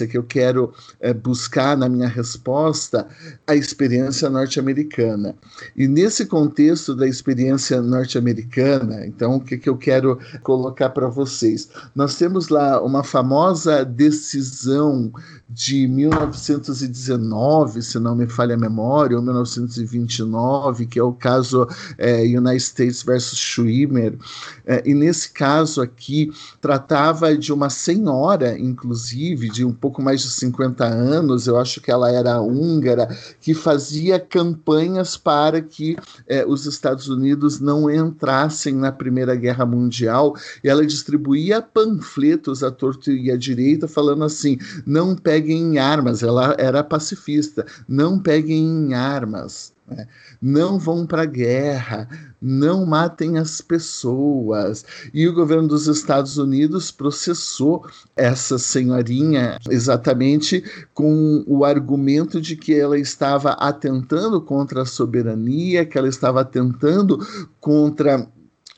que eu quero é, buscar na minha resposta, a experiência norte-americana. E nesse contexto da experiência norte-americana, então o que, que eu quero colocar para vocês? vocês. Nós temos lá uma famosa decisão de 1919, se não me falha a memória, ou 1929, que é o caso é, United States versus Schwimmer. É, e nesse caso aqui, tratava de uma senhora, inclusive, de um pouco mais de 50 anos, eu acho que ela era húngara, que fazia campanhas para que é, os Estados Unidos não entrassem na Primeira Guerra Mundial, e ela distribuía panfletos à torta e à direita, falando assim: não pegue peguem em armas, ela era pacifista, não peguem em armas, né? não vão para a guerra, não matem as pessoas. E o governo dos Estados Unidos processou essa senhorinha exatamente com o argumento de que ela estava atentando contra a soberania, que ela estava atentando contra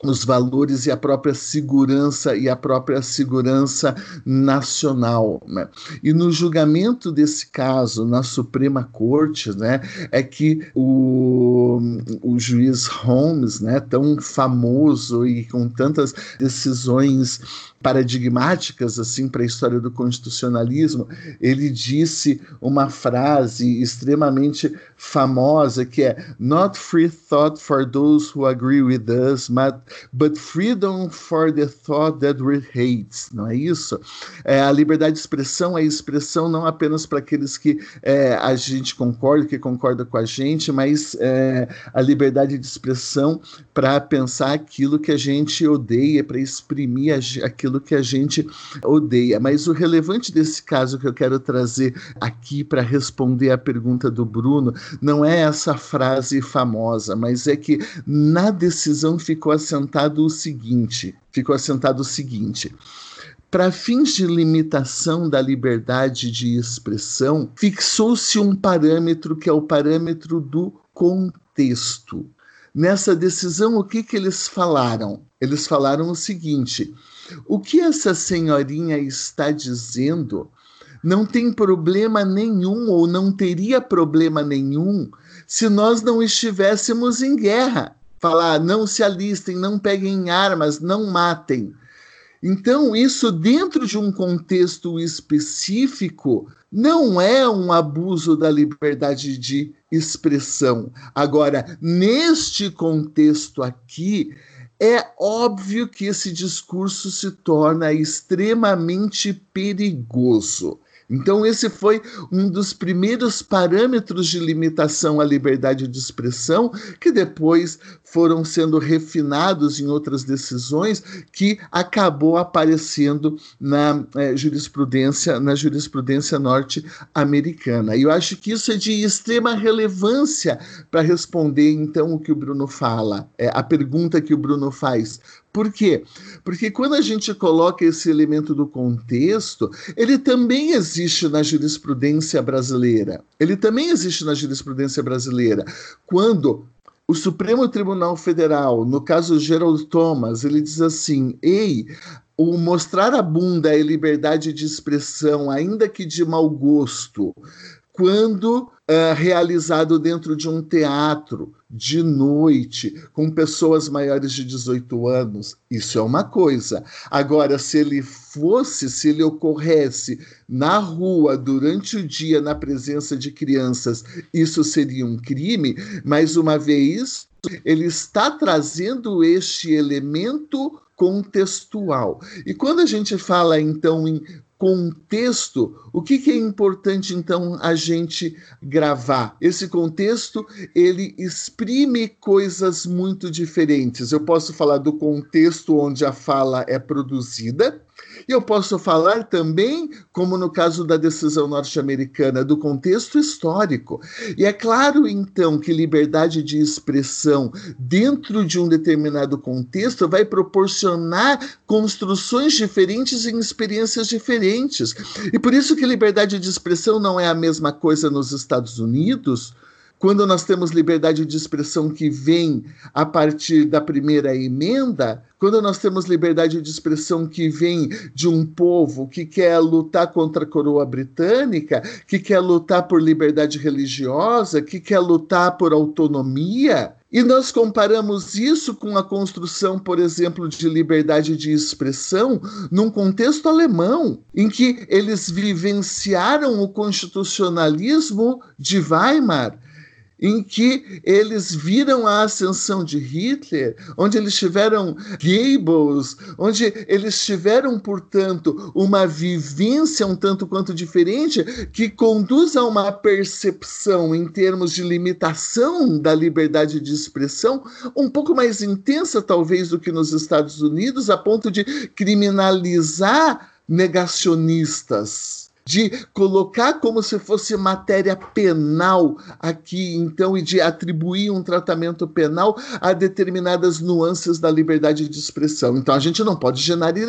os valores e a própria segurança e a própria segurança nacional. Né? E no julgamento desse caso na Suprema Corte, né, é que o, o juiz Holmes, né, tão famoso e com tantas decisões paradigmáticas assim para a história do constitucionalismo, ele disse uma frase extremamente famosa que é not free thought for those who agree with us, but, but freedom for the thought that we hate. Não é isso? É, a liberdade de expressão é expressão não apenas para aqueles que é, a gente concorda, que concorda com a gente, mas é, a liberdade de expressão para pensar aquilo que a gente odeia, para exprimir aquilo aquilo que a gente odeia. Mas o relevante desse caso que eu quero trazer aqui para responder à pergunta do Bruno não é essa frase famosa, mas é que na decisão ficou assentado o seguinte: ficou assentado o seguinte. Para fins de limitação da liberdade de expressão, fixou-se um parâmetro que é o parâmetro do contexto. Nessa decisão, o que, que eles falaram? Eles falaram o seguinte: o que essa senhorinha está dizendo não tem problema nenhum, ou não teria problema nenhum, se nós não estivéssemos em guerra. Falar, não se alistem, não peguem armas, não matem. Então, isso dentro de um contexto específico não é um abuso da liberdade de expressão. Agora, neste contexto aqui, é óbvio que esse discurso se torna extremamente perigoso. Então, esse foi um dos primeiros parâmetros de limitação à liberdade de expressão, que depois foram sendo refinados em outras decisões, que acabou aparecendo na é, jurisprudência, na jurisprudência norte-americana. E eu acho que isso é de extrema relevância para responder, então, o que o Bruno fala, é, a pergunta que o Bruno faz. Por quê? Porque quando a gente coloca esse elemento do contexto, ele também existe na jurisprudência brasileira. Ele também existe na jurisprudência brasileira. Quando o Supremo Tribunal Federal, no caso Gerald Thomas, ele diz assim: ei, o mostrar a bunda é liberdade de expressão, ainda que de mau gosto, quando uh, realizado dentro de um teatro, de noite, com pessoas maiores de 18 anos, isso é uma coisa. Agora, se ele fosse, se ele ocorresse na rua durante o dia, na presença de crianças, isso seria um crime, mais uma vez, ele está trazendo este elemento contextual. E quando a gente fala então em contexto, o que, que, é importante então a gente gravar? Esse contexto ele exprime coisas muito diferentes. Eu posso falar do contexto onde a fala é produzida, eu posso falar também, como no caso da decisão norte-americana, do contexto histórico. E é claro, então, que liberdade de expressão dentro de um determinado contexto vai proporcionar construções diferentes em experiências diferentes. E por isso que liberdade de expressão não é a mesma coisa nos Estados Unidos quando nós temos liberdade de expressão que vem a partir da primeira emenda, quando nós temos liberdade de expressão que vem de um povo que quer lutar contra a coroa britânica, que quer lutar por liberdade religiosa, que quer lutar por autonomia, e nós comparamos isso com a construção, por exemplo, de liberdade de expressão num contexto alemão, em que eles vivenciaram o constitucionalismo de Weimar, em que eles viram a ascensão de Hitler, onde eles tiveram Goebbels, onde eles tiveram, portanto, uma vivência um tanto quanto diferente que conduz a uma percepção em termos de limitação da liberdade de expressão um pouco mais intensa, talvez, do que nos Estados Unidos, a ponto de criminalizar negacionistas de colocar como se fosse matéria penal aqui, então, e de atribuir um tratamento penal a determinadas nuances da liberdade de expressão. Então, a gente não pode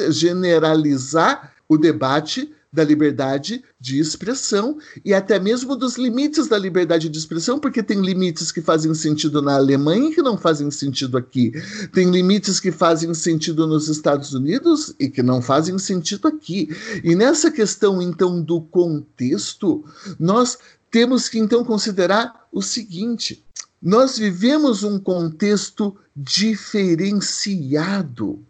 generalizar o debate da liberdade de expressão e até mesmo dos limites da liberdade de expressão, porque tem limites que fazem sentido na Alemanha e que não fazem sentido aqui. Tem limites que fazem sentido nos Estados Unidos e que não fazem sentido aqui. E nessa questão, então, do contexto, nós temos que então considerar o seguinte: nós vivemos um contexto diferenciado.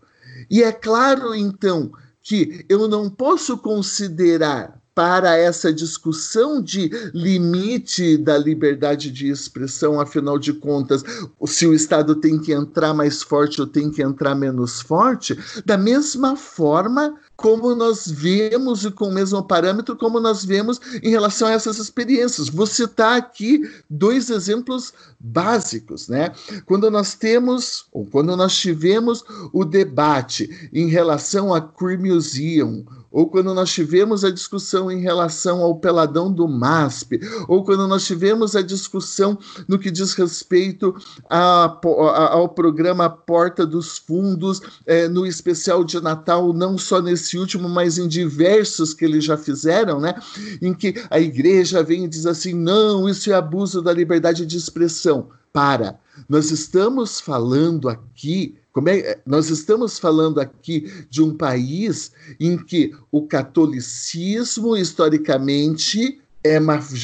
E é claro, então, que eu não posso considerar para essa discussão de limite da liberdade de expressão, afinal de contas, se o Estado tem que entrar mais forte ou tem que entrar menos forte, da mesma forma como nós vemos e com o mesmo parâmetro como nós vemos em relação a essas experiências. Vou citar aqui dois exemplos básicos, né? Quando nós temos, ou quando nós tivemos o debate em relação a Queer Museum, ou quando nós tivemos a discussão em relação ao peladão do MASP, ou quando nós tivemos a discussão no que diz respeito a, a, ao programa Porta dos Fundos, é, no especial de Natal, não só nesse último, mas em diversos que eles já fizeram, né? Em que a igreja vem e diz assim: não, isso é abuso da liberdade de expressão. Para, nós estamos falando aqui como é, nós estamos falando aqui de um país em que o catolicismo, historicamente, é,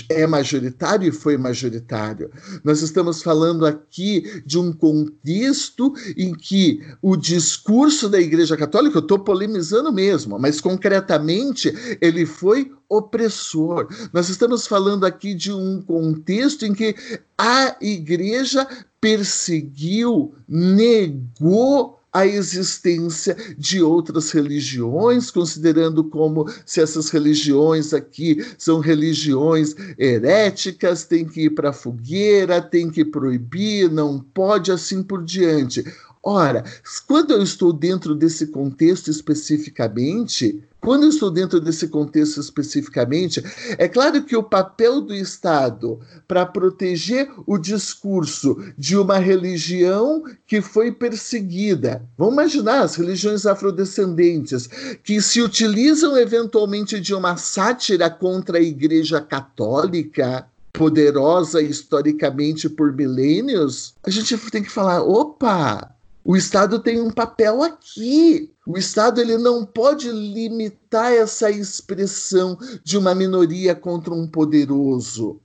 é majoritário e foi majoritário. Nós estamos falando aqui de um contexto em que o discurso da Igreja Católica, eu estou polemizando mesmo, mas concretamente ele foi opressor. Nós estamos falando aqui de um contexto em que a Igreja perseguiu, negou a existência de outras religiões, considerando como se essas religiões aqui são religiões heréticas, tem que ir para a fogueira, tem que proibir, não pode, assim por diante. Ora, quando eu estou dentro desse contexto especificamente, quando eu estou dentro desse contexto especificamente, é claro que o papel do Estado para proteger o discurso de uma religião que foi perseguida, vamos imaginar as religiões afrodescendentes, que se utilizam eventualmente de uma sátira contra a Igreja Católica, poderosa historicamente por milênios, a gente tem que falar: opa, o Estado tem um papel aqui. O Estado ele não pode limitar essa expressão de uma minoria contra um poderoso.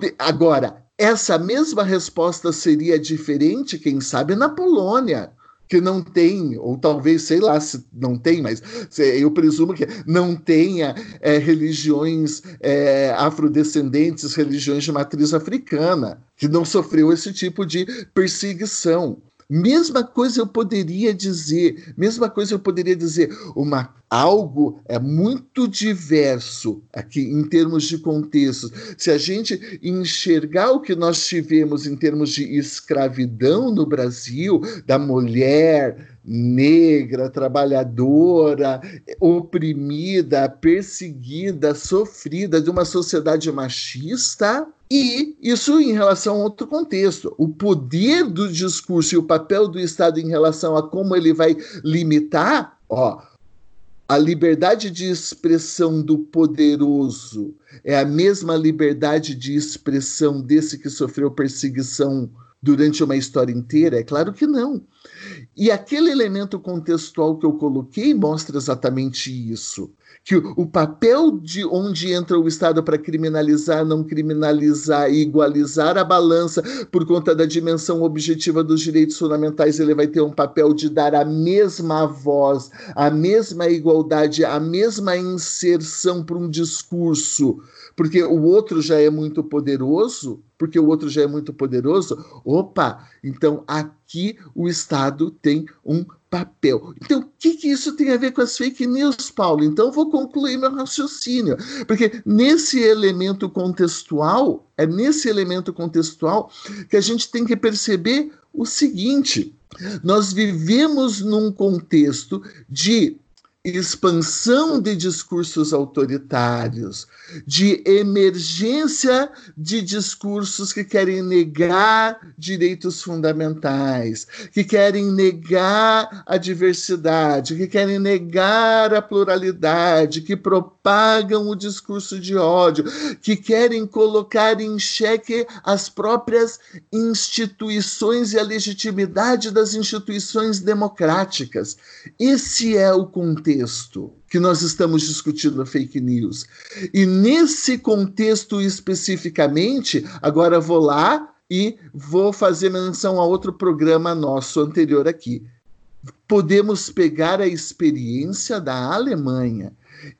De... Agora, essa mesma resposta seria diferente, quem sabe, na Polônia que não tem, ou talvez, sei lá, se não tem, mas eu presumo que não tenha é, religiões é, afrodescendentes, religiões de matriz africana, que não sofreu esse tipo de perseguição. Mesma coisa eu poderia dizer, mesma coisa eu poderia dizer, uma algo é muito diverso aqui em termos de contextos. Se a gente enxergar o que nós tivemos em termos de escravidão no Brasil, da mulher negra, trabalhadora, oprimida, perseguida, sofrida de uma sociedade machista, e isso em relação a outro contexto. O poder do discurso e o papel do Estado em relação a como ele vai limitar, ó, a liberdade de expressão do poderoso é a mesma liberdade de expressão desse que sofreu perseguição durante uma história inteira? É claro que não. E aquele elemento contextual que eu coloquei mostra exatamente isso que o papel de onde entra o Estado para criminalizar, não criminalizar e igualizar a balança por conta da dimensão objetiva dos direitos fundamentais, ele vai ter um papel de dar a mesma voz, a mesma igualdade, a mesma inserção para um discurso, porque o outro já é muito poderoso, porque o outro já é muito poderoso. Opa, então aqui o Estado tem um papel. Então, o que, que isso tem a ver com as fake news, Paulo? Então, vou concluir meu raciocínio. Porque nesse elemento contextual, é nesse elemento contextual que a gente tem que perceber o seguinte: nós vivemos num contexto de expansão de discursos autoritários, de emergência de discursos que querem negar direitos fundamentais, que querem negar a diversidade, que querem negar a pluralidade, que propagam propagam o discurso de ódio, que querem colocar em xeque as próprias instituições e a legitimidade das instituições democráticas. Esse é o contexto que nós estamos discutindo a fake news. E nesse contexto especificamente, agora vou lá e vou fazer menção a outro programa nosso anterior aqui. Podemos pegar a experiência da Alemanha.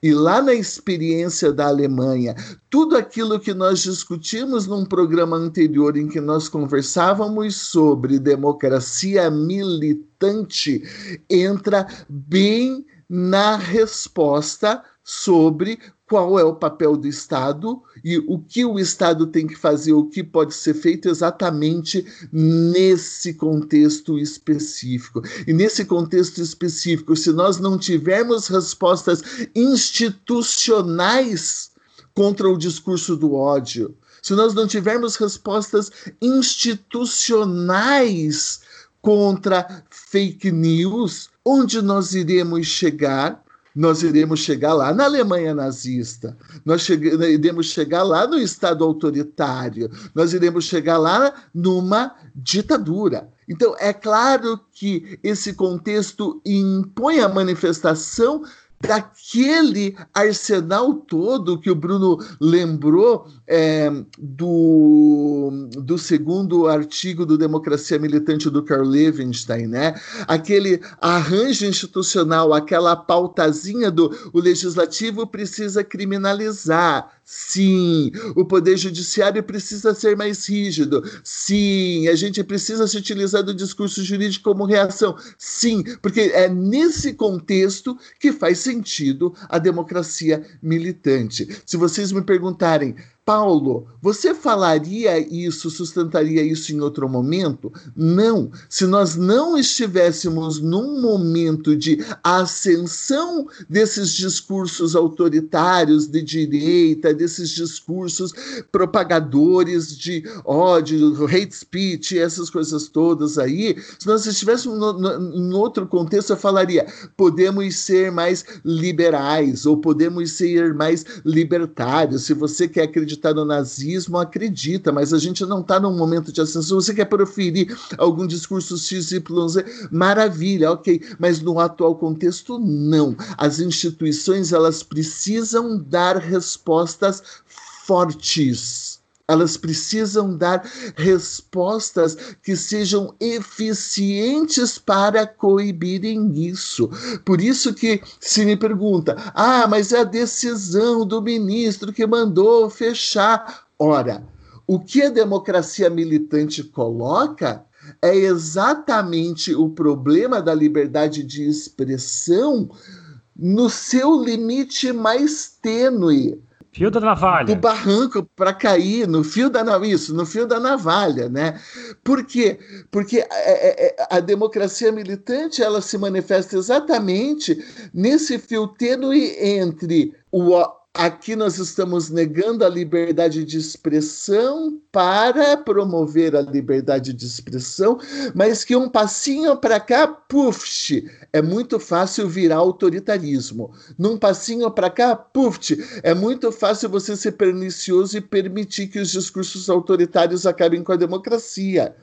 E lá na experiência da Alemanha, tudo aquilo que nós discutimos num programa anterior em que nós conversávamos sobre democracia militante entra bem na resposta sobre qual é o papel do Estado e o que o Estado tem que fazer, o que pode ser feito exatamente nesse contexto específico. E nesse contexto específico, se nós não tivermos respostas institucionais contra o discurso do ódio, se nós não tivermos respostas institucionais contra fake news, onde nós iremos chegar? Nós iremos chegar lá na Alemanha nazista, nós iremos chegar lá no Estado autoritário, nós iremos chegar lá numa ditadura. Então, é claro que esse contexto impõe a manifestação daquele arsenal todo que o Bruno lembrou é, do, do segundo artigo do Democracia Militante do Carl Levenstein, né? Aquele arranjo institucional, aquela pautazinha do o legislativo precisa criminalizar, Sim, o poder judiciário precisa ser mais rígido. Sim, a gente precisa se utilizar do discurso jurídico como reação. Sim, porque é nesse contexto que faz sentido a democracia militante. Se vocês me perguntarem, Paulo, você falaria isso, sustentaria isso em outro momento? Não. Se nós não estivéssemos num momento de ascensão desses discursos autoritários de direita, desses discursos propagadores de ódio, hate speech, essas coisas todas aí, se nós estivéssemos em outro contexto, eu falaria: podemos ser mais liberais ou podemos ser mais libertários. Se você quer acreditar acreditar no nazismo, acredita, mas a gente não está num momento de ascensão. Você quer proferir algum discurso XYZ? Maravilha, ok. Mas no atual contexto, não. As instituições elas precisam dar respostas fortes elas precisam dar respostas que sejam eficientes para coibirem isso. Por isso que se me pergunta: "Ah, mas é a decisão do ministro que mandou fechar". Ora, o que a democracia militante coloca é exatamente o problema da liberdade de expressão no seu limite mais tênue Fio da navalha. Do barranco para cair no fio da isso, no fio da navalha, né? Por quê? Porque a, é, é, é, a democracia militante ela se manifesta exatamente nesse fio tênue entre o Aqui nós estamos negando a liberdade de expressão para promover a liberdade de expressão, mas que um passinho para cá, puf, é muito fácil virar autoritarismo. Num passinho para cá, puf, é muito fácil você ser pernicioso e permitir que os discursos autoritários acabem com a democracia.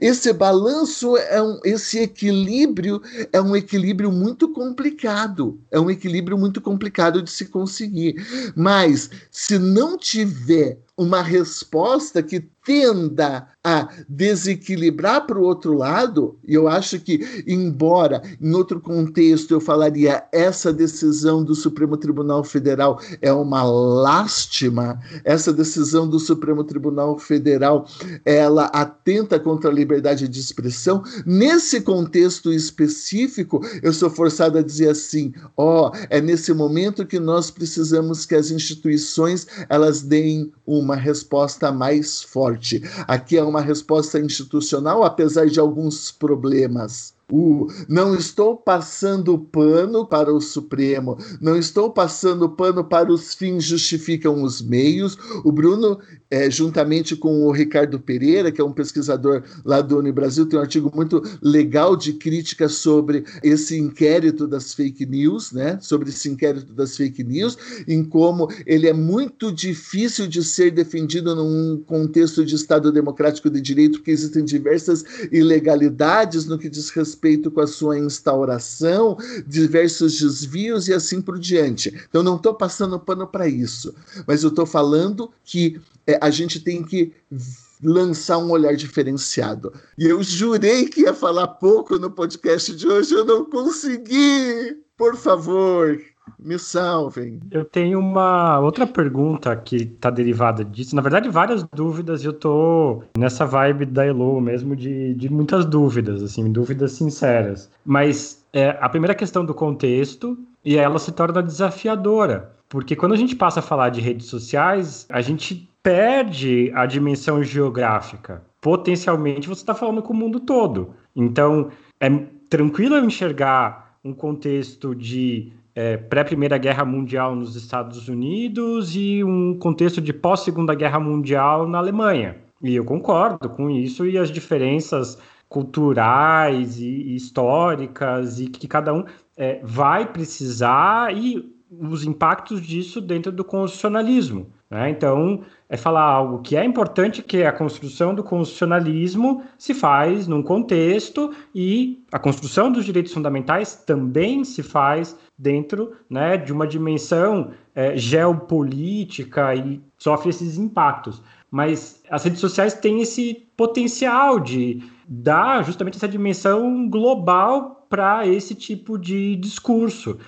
Esse balanço é um, esse equilíbrio é um equilíbrio muito complicado, é um equilíbrio muito complicado de se conseguir. Mas se não tiver uma resposta que tenda a desequilibrar para o outro lado, e eu acho que, embora em outro contexto eu falaria essa decisão do Supremo Tribunal Federal é uma lástima, essa decisão do Supremo Tribunal Federal ela atenta contra a liberdade de expressão, nesse contexto específico, eu sou forçado a dizer assim: ó, oh, é nesse momento que nós precisamos que as instituições elas deem uma resposta mais forte. Aqui é uma resposta institucional, apesar de alguns problemas o não estou passando pano para o Supremo, não estou passando pano para os fins justificam os meios. O Bruno, é, juntamente com o Ricardo Pereira, que é um pesquisador lá do Unibrasil, tem um artigo muito legal de crítica sobre esse inquérito das fake news, né? Sobre esse inquérito das fake news, em como ele é muito difícil de ser defendido num contexto de Estado democrático de direito, porque existem diversas ilegalidades no que diz respeito com a sua instauração, diversos desvios e assim por diante. Então, não estou passando pano para isso, mas eu estou falando que é, a gente tem que lançar um olhar diferenciado. E eu jurei que ia falar pouco no podcast de hoje, eu não consegui. Por favor, me salvem. Eu tenho uma outra pergunta que está derivada disso. Na verdade, várias dúvidas. Eu tô nessa vibe da Elo mesmo de, de muitas dúvidas, assim, dúvidas sinceras. Mas é, a primeira questão do contexto e ela se torna desafiadora. Porque quando a gente passa a falar de redes sociais, a gente perde a dimensão geográfica. Potencialmente, você está falando com o mundo todo. Então, é tranquilo enxergar um contexto de é, pré-Primeira Guerra Mundial nos Estados Unidos e um contexto de pós-Segunda Guerra Mundial na Alemanha. E eu concordo com isso e as diferenças culturais e, históricas e que cada um é, vai precisar e os impactos disso dentro do constitucionalismo. Né? Então, é falar algo que é importante, que é a construção do constitucionalismo se faz num contexto e a construção dos direitos fundamentais também se faz dentro né, de uma dimensão é, geopolítica e sofre esses impactos. Mas as redes sociais têm esse potencial de dar justamente essa dimensão global para esse tipo de discurso.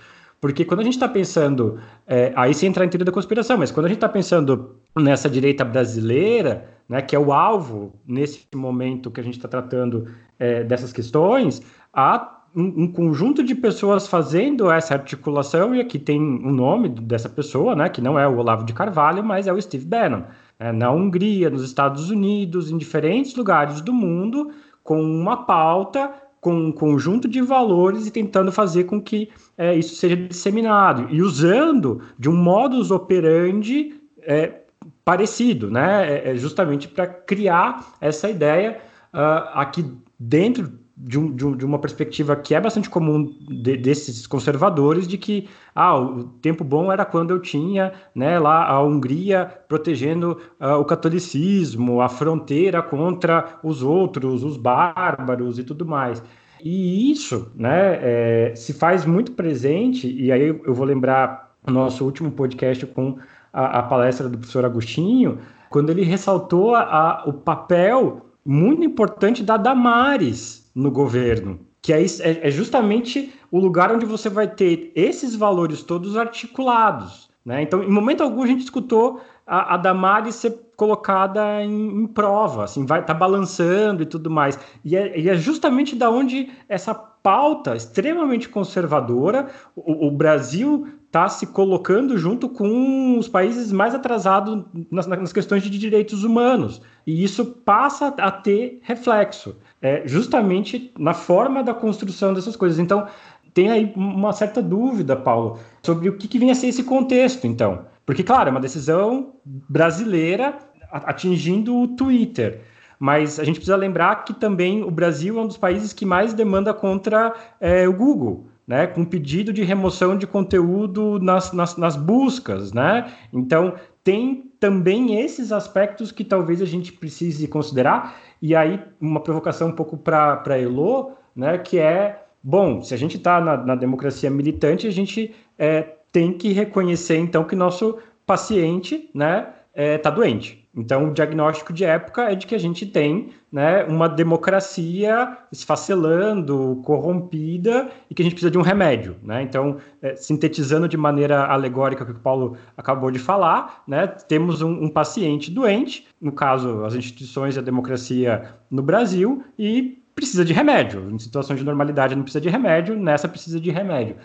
Porque quando a gente está pensando, é, aí se entra em teoria da conspiração, mas quando a gente está pensando nessa direita brasileira, né, que é o alvo nesse momento que a gente está tratando é, dessas questões, há um, um, conjunto de pessoas fazendo essa articulação, e aqui tem o um nome dessa pessoa, né, que não é o Olavo de Carvalho, mas é o Steve Bannon. É, na Hungria, nos Estados Unidos, em diferentes lugares do mundo, com uma pauta com um conjunto de valores e tentando fazer com que é, isso seja disseminado e usando de um modus operandi é, parecido, né? É, é justamente para criar essa ideia uh, aqui dentro de, um, de, um, de, uma perspectiva que é bastante comum de, desses conservadores de que ah, o tempo bom era quando eu tinha né, lá a Hungria protegendo uh, o catolicismo, a fronteira contra os outros, os bárbaros e tudo mais. E isso né, é, se faz muito presente, e aí eu vou lembrar o nosso último podcast com a, a palestra do professor Agostinho, quando ele ressaltou a, a, o papel muito importante da Damares no governo, que é, é, é justamente o lugar onde você vai ter esses valores todos articulados. Né? Então, em momento algum, a gente escutou a, a Damares ser colocada em, em, prova, assim, vai tá balançando e tudo mais. E é, e é justamente da onde essa pauta extremamente conservadora, o, o Brasil está se colocando junto com os países mais atrasados nas, nas, questões de direitos humanos. E isso passa a ter reflexo, é, justamente na forma da construção dessas coisas. Então, tem aí uma certa dúvida, Paulo, sobre o que, que vem a ser esse contexto, então. Porque, claro, é uma decisão brasileira atingindo o Twitter. Mas a gente precisa lembrar que também o Brasil é um dos países que mais demanda contra é, o Google né, com pedido de remoção de conteúdo nas, nas, nas, buscas, né? Então tem também esses aspectos que talvez a gente precise considerar. E aí uma provocação um pouco para para Elo, né, que é bom, se a gente está na, na, democracia militante, a gente é, tem que reconhecer então que nosso paciente, né, está é, tá doente. Então, o diagnóstico de época é de que a gente tem né, uma democracia esfacelando, corrompida e que a gente precisa de um remédio. Né? Então, é, sintetizando de maneira alegórica o que o Paulo acabou de falar, né, temos um, um, paciente doente, no caso, as instituições e a democracia no Brasil, e precisa de remédio. Em situações de normalidade não precisa de remédio, nessa precisa de remédio.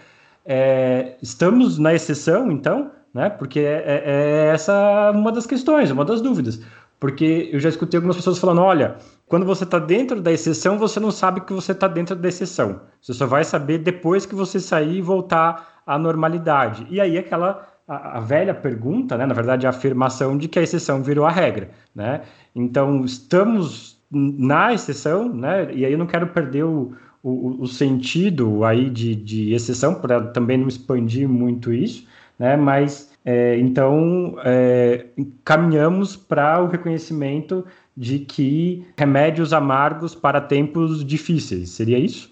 É, estamos na exceção, então, né? Porque é, é, é essa uma das questões, uma das dúvidas. Porque eu já escutei algumas pessoas falando: olha, quando você está dentro da exceção, você não sabe que você está dentro da exceção. Você só vai saber depois que você sair e voltar à normalidade. E aí aquela a, a, velha pergunta, né, na verdade a afirmação de que a exceção virou a regra, né? Então estamos na exceção, né? E aí eu não quero perder o, o, o sentido aí de, de exceção para também não expandir muito isso, né? Mas é, então, é, caminhamos para o reconhecimento de que remédios amargos para tempos difíceis. Seria isso?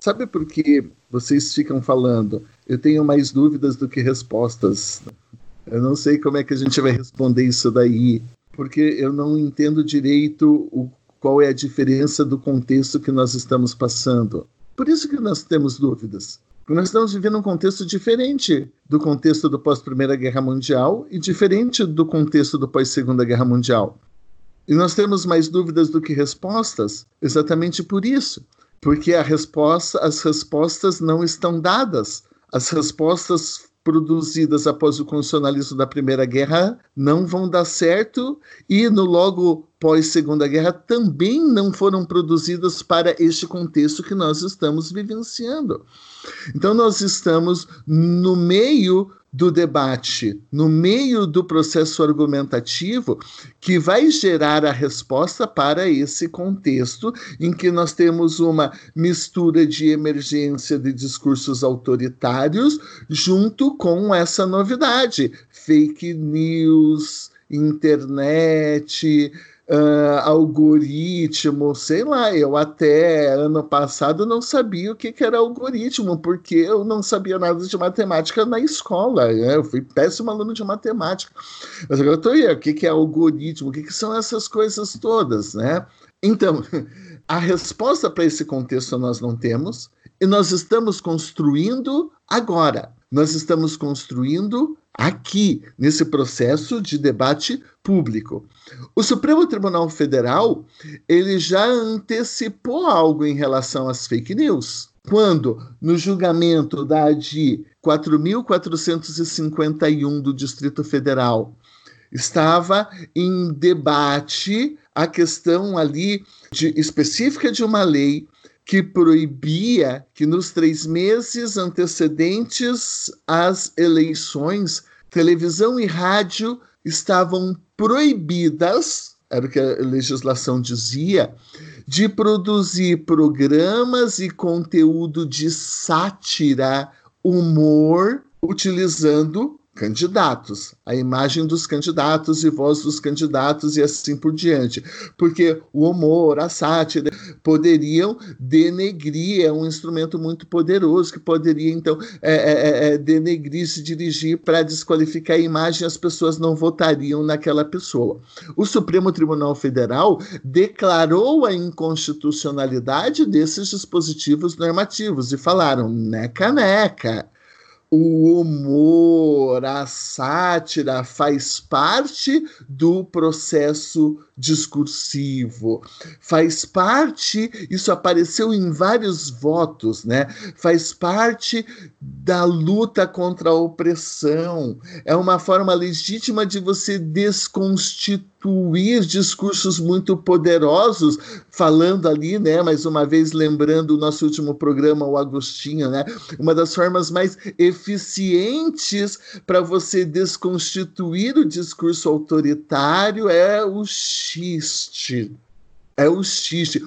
Sabe por que vocês ficam falando? Eu tenho mais dúvidas do que respostas. Eu não sei como é que a gente vai responder isso daí, porque eu não entendo direito o, qual é a diferença do contexto que nós estamos passando. Por isso que nós temos dúvidas. Porque nós estamos vivendo um contexto diferente do contexto do pós-Primeira Guerra Mundial e diferente do contexto do pós-Segunda Guerra Mundial. E nós temos mais dúvidas do que respostas exatamente por isso. Porque resposta, as respostas não estão dadas. As respostas produzidas após o constitucionalismo da Primeira Guerra não vão dar certo e no logo pós Segunda Guerra também não foram produzidas para este contexto que nós estamos vivenciando. Então nós estamos no meio do debate, no meio do processo argumentativo que vai gerar a resposta para esse contexto em que nós temos uma mistura de emergência de discursos autoritários junto com essa novidade, fake news, internet, uh, algoritmo, sei lá, eu até ano passado não sabia o que, que era algoritmo, porque eu não sabia nada de matemática na escola, né? eu fui péssimo aluno de matemática. Mas agora eu estou aí, o que, que é algoritmo, o que, que são essas coisas todas, né? Então, a resposta para esse contexto nós não temos, e nós estamos construindo agora. Nós estamos construindo aqui, nesse processo de debate público. O Supremo Tribunal Federal, ele já antecipou algo em relação às fake news. Quando, no julgamento da ADI 4.451 do Distrito Federal, estava em debate a questão ali de, específica de uma lei que proibia que nos três meses antecedentes às eleições, televisão e rádio estavam proibidas, era o que a legislação dizia, de produzir programas e conteúdo de sátira, humor, utilizando candidatos, a imagem dos candidatos e voz dos candidatos e assim por diante. Porque o humor, a sátira poderiam denegrir, é um instrumento muito poderoso que poderia então é, é, é, é denegrir, se dirigir para desqualificar a imagem, as pessoas não votariam naquela pessoa. O Supremo Tribunal Federal declarou a inconstitucionalidade desses dispositivos normativos e falaram, neca, neca o humor, a sátira faz parte do processo discursivo, faz parte, isso apareceu em vários votos, né? Faz parte da luta contra a opressão. É uma forma legítima de você desconstituir discursos muito poderosos, falando ali, né, mais uma vez lembrando o nosso último programa, o Agostinho, né? Uma das formas mais eficientes para você desconstituir o discurso autoritário é o xiste. É o xiste.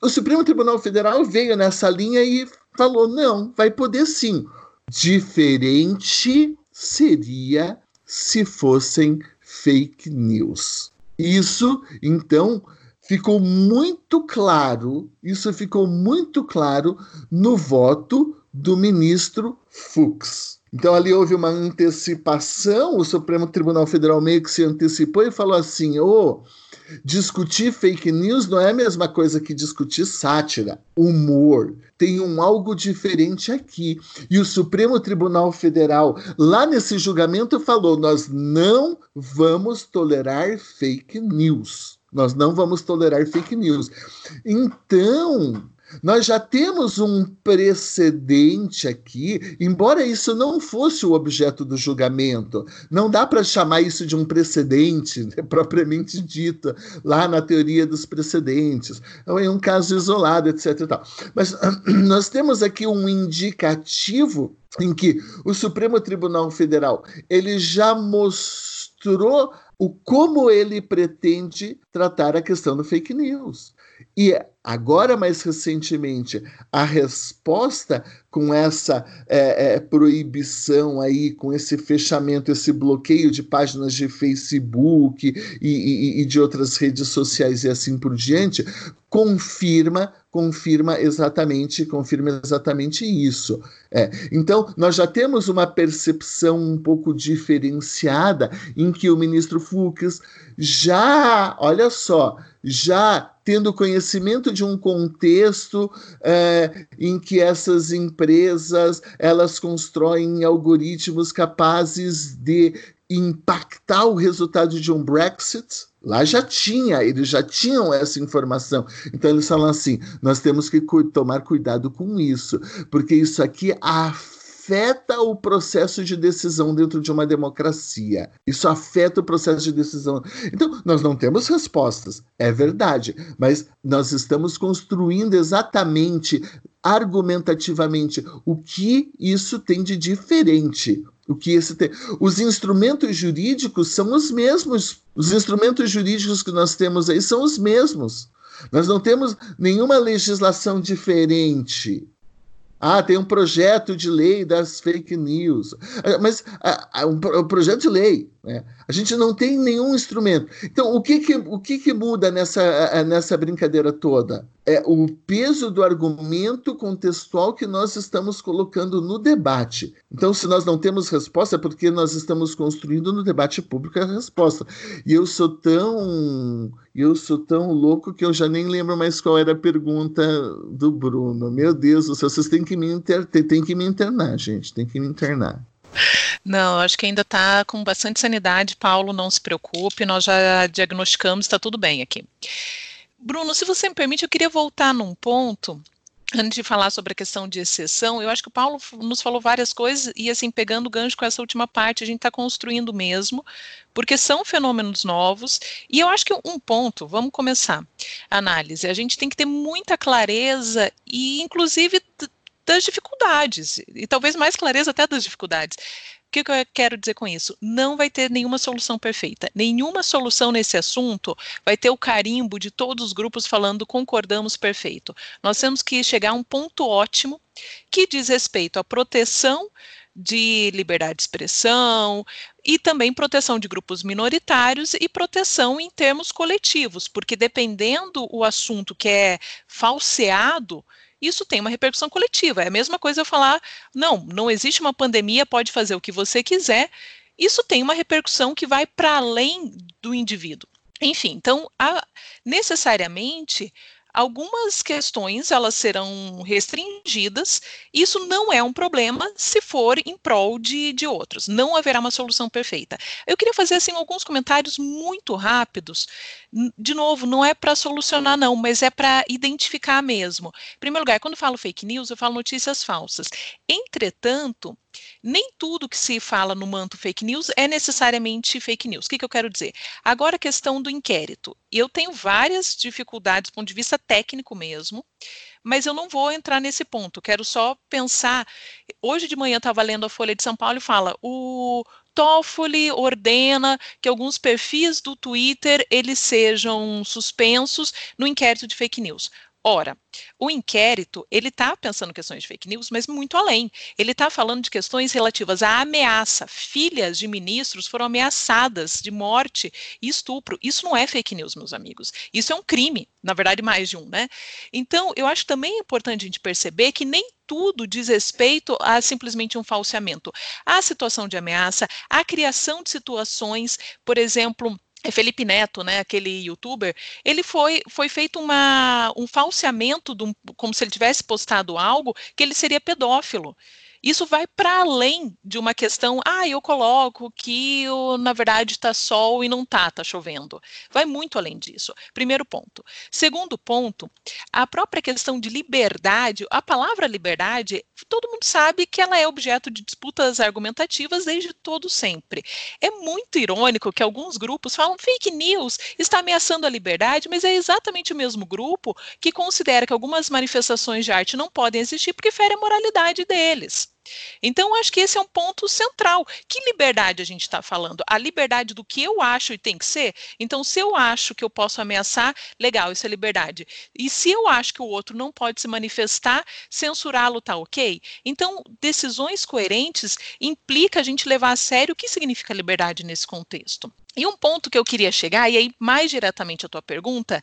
O Supremo Tribunal Federal veio nessa linha e falou: não, vai poder sim. Diferente seria se fossem fake news. Isso, então, ficou muito claro, isso ficou muito claro no voto do ministro Fux. Então ali houve uma antecipação, o Supremo Tribunal Federal meio que se antecipou e falou assim: ô, oh, discutir fake news não é a mesma coisa que discutir sátira, humor. Tem um algo diferente aqui. E o Supremo Tribunal Federal, lá nesse julgamento, falou: nós não vamos tolerar fake news. Nós não vamos tolerar fake news. Então, Nós já temos um precedente aqui, embora isso não fosse o objeto do julgamento. Não dá para chamar isso de um precedente, né, propriamente dito, lá na teoria dos precedentes. É um caso isolado, etc. Mas nós temos aqui um indicativo em que o Supremo Tribunal Federal ele já mostrou o como ele pretende tratar a questão do fake news. E agora, mais recentemente, a resposta com essa é, é, proibição aí, com esse fechamento, esse bloqueio de páginas de Facebook e, e, e de outras redes sociais e assim por diante, confirma confirma exatamente confirma exatamente isso. É. Então, nós já temos uma percepção um pouco diferenciada em que o ministro Fux já, olha só, já tendo conhecimento de um contexto é, em que essas empresas elas constroem algoritmos capazes de impactar o resultado de um Brexit. Lá já tinha, eles já tinham essa informação. Então eles falam assim: nós temos que tomar cuidado com isso, porque isso aqui afeta afeta o processo de decisão dentro de uma democracia. Isso afeta o processo de decisão. Então, nós não temos respostas, é verdade, mas nós estamos construindo exatamente, argumentativamente, o que isso tem de diferente. O que esse. Os instrumentos jurídicos são os mesmos. Os instrumentos jurídicos que nós temos aí são os mesmos. Nós não temos nenhuma legislação diferente. Ah, tem um projeto de lei das fake news. Ah, mas ah, um, um projeto de lei né? A gente não tem nenhum instrumento. Então, o que, que, o que, que muda nessa, nessa brincadeira toda? É o peso do argumento contextual que nós estamos colocando no debate. Então, se nós não temos resposta, é porque nós estamos construindo no debate público a resposta. E eu sou tão. Eu sou tão louco que eu já nem lembro mais qual era a pergunta do Bruno. Meu Deus, vocês têm que me, inter... têm que me internar, gente. Tem que me internar. Não, acho que ainda está com bastante sanidade, Paulo, não se preocupe, nós já diagnosticamos, está tudo bem aqui. Bruno, se você me permite, eu queria voltar num ponto antes de falar sobre a questão de exceção, eu acho que o Paulo nos falou várias coisas e assim pegando o gancho com essa última parte, a gente está construindo mesmo, porque são fenômenos novos e eu acho que um ponto, vamos começar a análise, a gente tem que ter muita clareza e inclusive das dificuldades, e talvez mais clareza até das dificuldades. O que, que eu quero dizer com isso? Não vai ter nenhuma solução perfeita. Nenhuma solução nesse assunto vai ter o carimbo de todos os grupos falando concordamos perfeito. Nós temos que chegar a um ponto ótimo que diz respeito à proteção de liberdade de expressão e também proteção de grupos minoritários e proteção em termos coletivos, porque dependendo o assunto que é falseado, isso tem uma repercussão coletiva. É a mesma coisa eu falar, não, não existe uma pandemia, pode fazer o que você quiser. Isso tem uma repercussão que vai para além do indivíduo. Enfim, então, a, necessariamente, algumas questões elas serão restringidas. Isso não é um problema se for em prol de, de outros. Não haverá uma solução perfeita. Eu queria fazer assim alguns comentários muito rápidos. De novo, não é para solucionar não, mas é para identificar mesmo. Em primeiro lugar, quando falo fake news, eu falo notícias falsas. Entretanto, nem tudo que se fala no manto fake news é necessariamente fake news. O que, que eu quero dizer? Agora a questão do inquérito. Eu tenho várias dificuldades do ponto de vista técnico mesmo, mas eu não vou entrar nesse ponto. Quero só pensar. Hoje de manhã estava lendo a Folha de São Paulo e fala: o Toffoli ordena que alguns perfis do Twitter eles sejam suspensos no inquérito de fake news. Ora, o inquérito, ele está pensando questões de fake news, mas muito além. Ele está falando de questões relativas à ameaça. Filhas de ministros foram ameaçadas de morte e estupro. Isso não é fake news, meus amigos. Isso é um crime, na verdade, mais de um, né? Então, eu acho também importante a gente perceber que nem tudo diz respeito a simplesmente um falseamento. A situação de ameaça, a criação de situações, por exemplo, Felipe Neto, né, aquele youtuber, ele foi, foi feito uma, um falseamento, de um, como se ele tivesse postado algo, que ele seria pedófilo. Isso vai para além de uma questão, ah, eu coloco que na verdade está sol e não tá, tá chovendo. Vai muito além disso. Primeiro ponto. Segundo ponto, a própria questão de liberdade, a palavra liberdade, todo mundo sabe que ela é objeto de disputas argumentativas desde todo sempre. É muito irônico que alguns grupos falam fake news está ameaçando a liberdade, mas é exatamente o mesmo grupo que considera que algumas manifestações de arte não podem existir porque fere a moralidade deles. Então, acho que esse é um ponto central. Que liberdade a gente está falando? A liberdade do que eu acho e tem que ser? Então, se eu acho que eu posso ameaçar, legal, isso é liberdade. E se eu acho que o outro não pode se manifestar, censurá-lo está ok? Então, decisões coerentes implica a gente levar a sério o que significa liberdade nesse contexto. E um ponto que eu queria chegar, e aí mais diretamente a tua pergunta,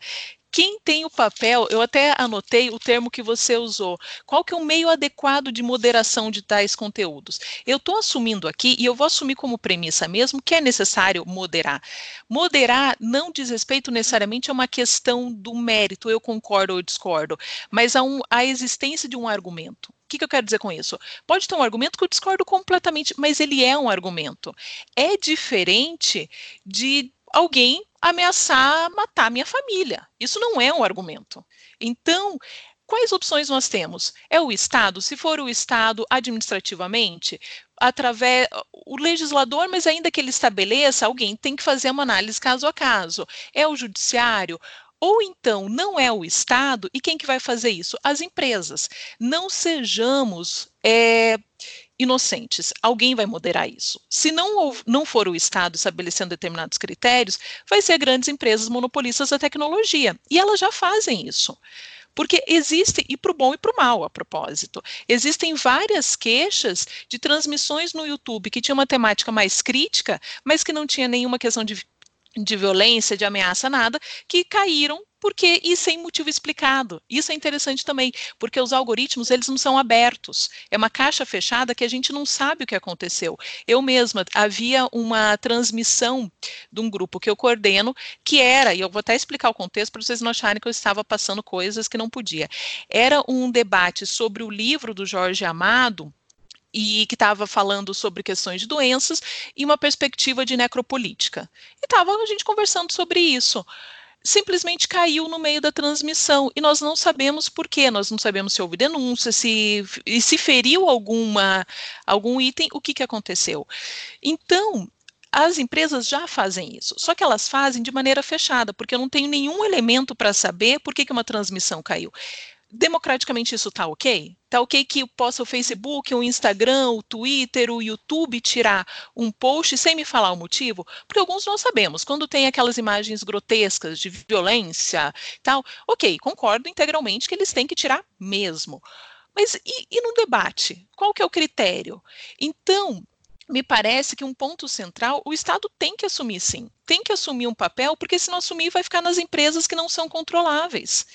quem tem o papel, eu até anotei o termo que você usou, qual que é o meio adequado de moderação de tais conteúdos? Eu estou assumindo aqui, e eu vou assumir como premissa mesmo, que é necessário moderar. Moderar não diz respeito necessariamente a uma questão do mérito, eu concordo ou discordo, mas a, um, a existência de um argumento. O que, que, eu quero dizer com isso? Pode ter um argumento que eu discordo completamente, mas ele é um argumento. É diferente de alguém ameaçar matar minha família. Isso não é um argumento. Então, quais opções nós temos? É o Estado? Se for o Estado administrativamente, através o legislador, mas ainda que ele estabeleça, alguém tem que fazer uma análise caso a caso. É o judiciário? Ou então não é o Estado, e quem que vai fazer isso? As empresas. Não sejamos é, inocentes. Alguém vai moderar isso. Se não, não for o Estado estabelecendo determinados critérios, vai ser grandes empresas monopolistas da tecnologia. E elas já fazem isso. Porque existe, e para o bom e para o mal, a propósito, existem várias queixas de transmissões no YouTube que tinham uma temática mais crítica, mas que não tinha nenhuma questão de de violência, de ameaça, nada, que caíram porque e sem motivo explicado. Isso é interessante também, porque os algoritmos eles não são abertos. É uma caixa fechada que a gente não sabe o que aconteceu. Eu mesma havia uma transmissão de um grupo que eu coordeno que era, e eu vou até explicar o contexto para vocês não acharem que eu estava passando coisas que não podia. Era um debate sobre o livro do Jorge Amado, e que estava falando sobre questões de doenças e uma perspectiva de necropolítica. E estava a gente conversando sobre isso simplesmente caiu no meio da transmissão e nós não sabemos por quê, nós não sabemos se houve denúncia, se, se feriu alguma, algum item, o que, que aconteceu. Então, as empresas já fazem isso, só que elas fazem de maneira fechada, porque eu não tenho nenhum elemento para saber por que, que uma transmissão caiu democraticamente isso está ok? Está ok que possa o Facebook, o Instagram, o Twitter, o YouTube tirar um post sem me falar o motivo? Porque alguns nós sabemos, quando tem aquelas imagens grotescas de violência tal, ok, concordo integralmente que eles têm que tirar mesmo. Mas e, e no debate? Qual que é o critério? Então, me parece que um ponto central, o Estado tem que assumir sim, tem que assumir um papel, porque se não assumir vai ficar nas empresas que não são controláveis.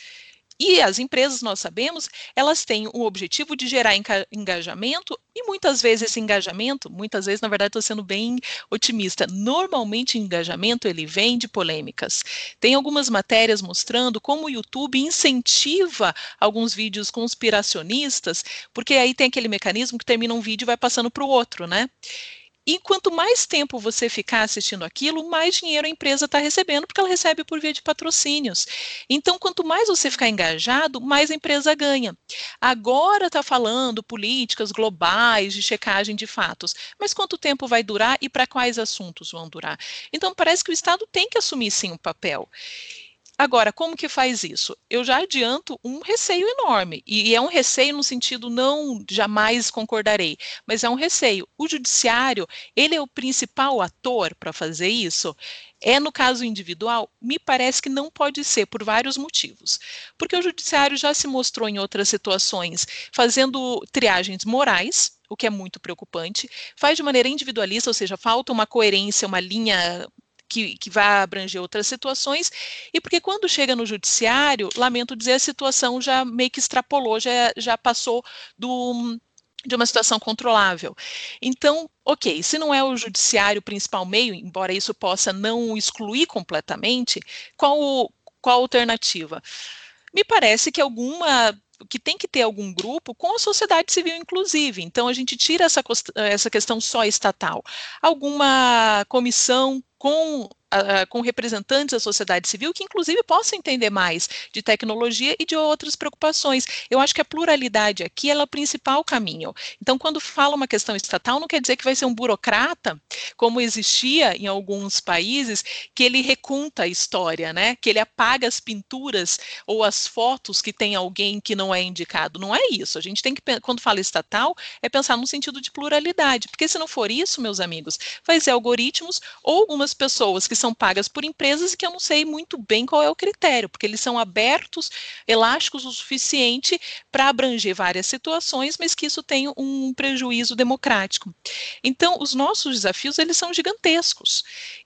E as empresas, nós sabemos, elas têm o objetivo de gerar engajamento e muitas vezes esse engajamento, muitas vezes, na verdade, estou sendo bem otimista. Normalmente, engajamento ele vem de polêmicas. Tem algumas matérias mostrando como o YouTube incentiva alguns vídeos conspiracionistas, porque aí tem aquele mecanismo que termina um vídeo e vai passando para o outro, né? E quanto mais tempo você ficar assistindo aquilo, mais dinheiro a empresa está recebendo, porque ela recebe por via de patrocínios. Então, quanto mais você ficar engajado, mais a empresa ganha. Agora está falando políticas globais de checagem de fatos, mas quanto tempo vai durar e para quais assuntos vão durar? Então, parece que o Estado tem que assumir sim um papel. Agora, como que faz isso? Eu já adianto um receio enorme, e é um receio no sentido não jamais concordarei, mas é um receio. O judiciário, ele é o principal ator para fazer isso? É no caso individual? Me parece que não pode ser, por vários motivos. Porque o judiciário já se mostrou em outras situações fazendo triagens morais, o que é muito preocupante, faz de maneira individualista, ou seja, falta uma coerência, uma linha que, que abranger outras situações, e porque quando chega no judiciário, lamento dizer, a situação já meio que extrapolou, já, já passou do, de uma situação controlável. Então, ok, se não é o judiciário o principal meio, embora isso possa não excluir completamente, qual, qual a alternativa? Me parece que alguma que tem que ter algum grupo com a sociedade civil, inclusive. Então, a gente tira essa, essa questão só estatal. Alguma comissão com com representantes da sociedade civil que, inclusive, possam entender mais de tecnologia e de outras preocupações. Eu acho que a pluralidade aqui é o principal caminho. Então, quando fala uma questão estatal, não quer dizer que vai ser um burocrata, como existia em alguns países, que ele reconta a história, né? Que ele apaga as pinturas ou as fotos que tem alguém que não é indicado. Não é isso. A gente tem que, quando fala estatal, é pensar no sentido de pluralidade, porque se não for isso, meus amigos, vai ser algoritmos ou algumas pessoas que são pagas por empresas e que eu não sei muito bem qual é o critério, porque eles são abertos, elásticos o suficiente para abranger várias situações, mas que isso tem um prejuízo democrático. Então, os nossos desafios, eles são gigantescos.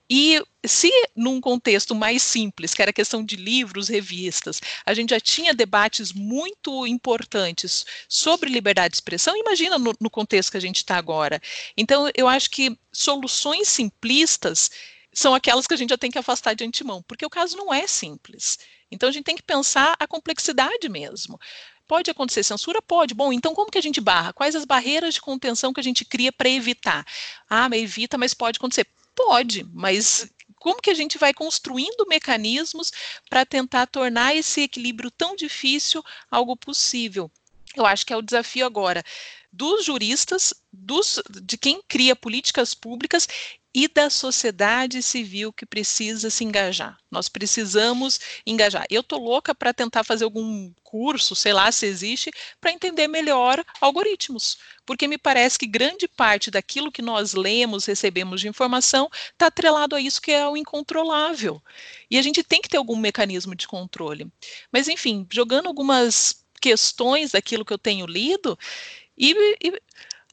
E se num contexto mais simples, que era questão de livros, revistas, a gente já tinha debates muito importantes sobre liberdade de expressão, imagina no, no contexto que a gente está agora. Então, eu acho que soluções simplistas são aquelas que a gente já tem que afastar de antemão, porque o caso não é simples. Então a gente tem que pensar a complexidade mesmo. Pode acontecer censura? Pode. Bom, então como que a gente barra? Quais as barreiras de contenção que a gente cria para evitar? Ah, mas evita, mas pode acontecer. Pode, mas como que a gente vai construindo mecanismos para tentar tornar esse equilíbrio tão difícil algo possível? Eu acho que é o desafio agora dos juristas, dos, de quem cria políticas públicas e da sociedade civil que precisa se engajar. Nós precisamos engajar. Eu estou louca para tentar fazer algum curso, sei lá se existe, para entender melhor algoritmos, porque me parece que grande parte daquilo que nós lemos, recebemos de informação, está atrelado a isso que é o incontrolável. E a gente tem que ter algum mecanismo de controle. Mas, enfim, jogando algumas questões daquilo que eu tenho lido, e, e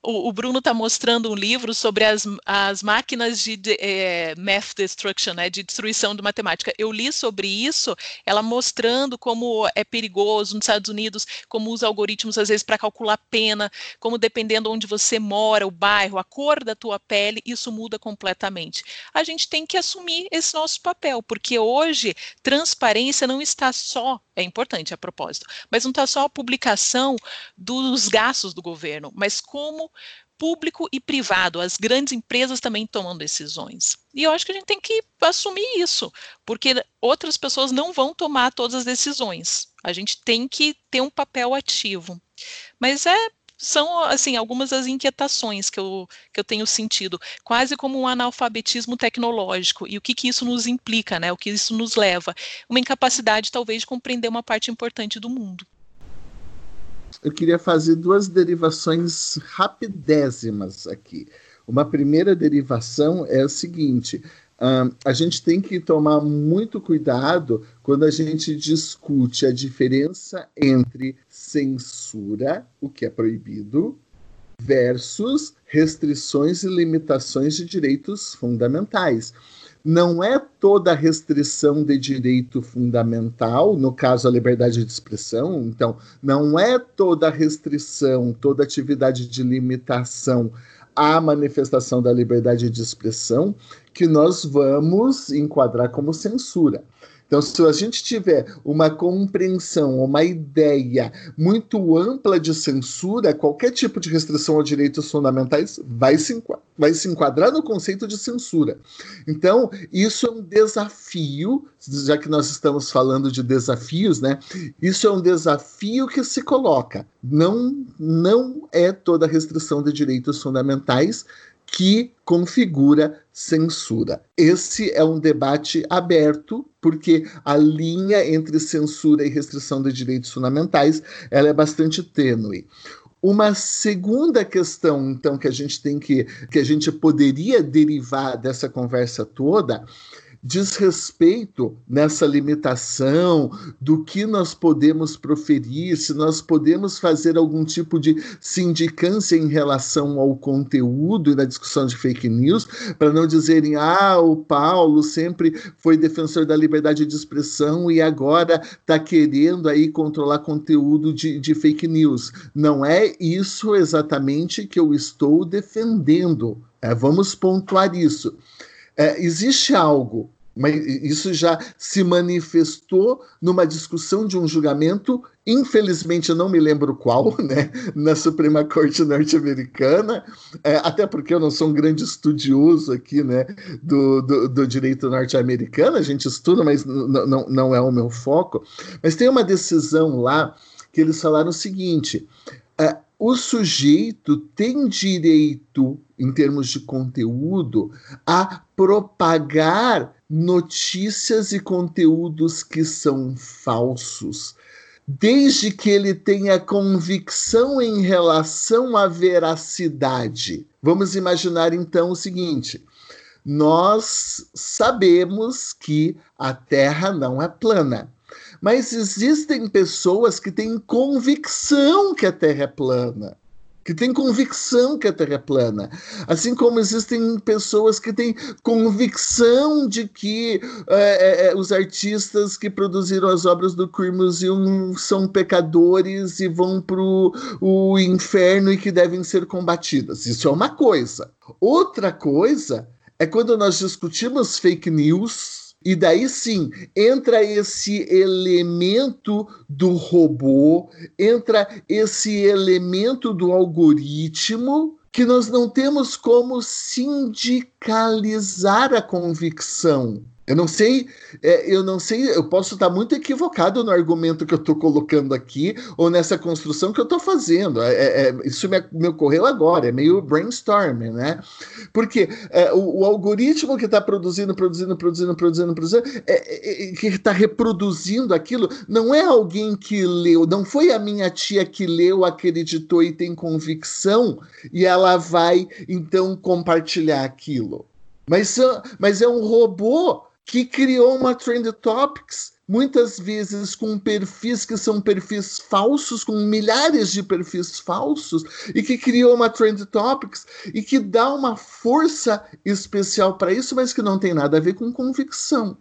o, o Bruno está mostrando um livro sobre as, as máquinas de, de é, math destruction, né, de destruição de matemática. Eu li sobre isso, ela mostrando como é perigoso nos Estados Unidos, como usa algoritmos às vezes para calcular pena, como dependendo onde você mora, o bairro, a cor da tua pele, isso muda completamente. A gente tem que assumir esse nosso papel, porque hoje transparência não está só, é importante a propósito, mas não está só a publicação dos gastos do governo, mas como público e privado, as grandes empresas também tomam decisões. E eu acho que a gente tem que assumir isso, porque outras pessoas não vão tomar todas as decisões. A gente tem que ter um papel ativo. Mas é são assim algumas das inquietações que eu, que eu tenho sentido, quase como um analfabetismo tecnológico e o que, que isso nos implica, né? O que isso nos leva, uma incapacidade talvez de compreender uma parte importante do mundo eu queria fazer duas derivações rapidésimas aqui. Uma primeira derivação é o seguinte: uh, a gente tem que tomar muito cuidado quando a gente discute a diferença entre censura, o que é proibido, versus restrições e limitações de direitos fundamentais. Não é toda restrição de direito fundamental, no caso a liberdade de expressão, então, não é toda restrição, toda atividade de limitação à manifestação da liberdade de expressão que nós vamos enquadrar como censura. Então, se a gente tiver uma compreensão, uma ideia muito ampla de censura, qualquer tipo de restrição a direitos fundamentais vai se, vai se enquadrar no conceito de censura. Então, isso é um desafio, já que nós estamos falando de desafios, né? Isso é um desafio que se coloca. Não, não é toda restrição de direitos fundamentais que configura censura. Esse é um debate aberto, porque a linha entre censura e restrição de direitos fundamentais ela é bastante tênue. Uma segunda questão, então, que a gente tem que que a gente poderia derivar dessa conversa toda diz respeito nessa limitação do que nós podemos proferir, se nós podemos fazer algum tipo de sindicância em relação ao conteúdo e na discussão de fake news, para não dizerem, ah, o Paulo sempre foi defensor da liberdade de expressão e agora está querendo aí controlar conteúdo de, de fake news. Não é isso exatamente que eu estou defendendo. É, vamos pontuar isso. É, existe algo Mas isso já se manifestou numa discussão de um julgamento, infelizmente eu não me lembro qual, né, na Suprema Corte norte-americana, é, até porque eu não sou um grande estudioso aqui, né, do, do, do direito norte-americano, a gente estuda, mas não, não é o meu foco. Mas tem uma decisão lá que eles falaram o seguinte: é, o sujeito tem direito, em termos de conteúdo, a propagar notícias e conteúdos que são falsos, desde que ele tenha convicção em relação à veracidade. Vamos imaginar então o seguinte: nós sabemos que a Terra não é plana. Mas existem pessoas que têm convicção que a Terra é plana que tem convicção que a Terra é plana. Assim como existem pessoas que têm convicção de que é, é, os artistas que produziram as obras do Queer Museum são pecadores e vão para o inferno e que devem ser combatidas. Isso é uma coisa. Outra coisa é quando nós discutimos fake news e daí sim entra esse elemento do robô, entra esse elemento do algoritmo que nós não temos como sindicalizar a convicção. Eu não sei, é, eu não sei, eu posso estar muito equivocado no argumento que eu estou colocando aqui ou nessa construção que eu estou fazendo. É, é, é, isso me, me, ocorreu agora, é meio brainstorming, né? Porque é, o, o, algoritmo que está produzindo, produzindo, produzindo, produzindo, produzindo, é, que está reproduzindo aquilo, não é alguém que leu, não foi a minha tia que leu, acreditou e tem convicção e ela vai então compartilhar aquilo. Mas, mas é um robô que criou uma Trend Topics, muitas vezes com perfis que são perfis falsos, com milhares de perfis falsos, e que criou uma Trend Topics e que dá uma força especial para isso, mas que não tem nada a ver com convicção.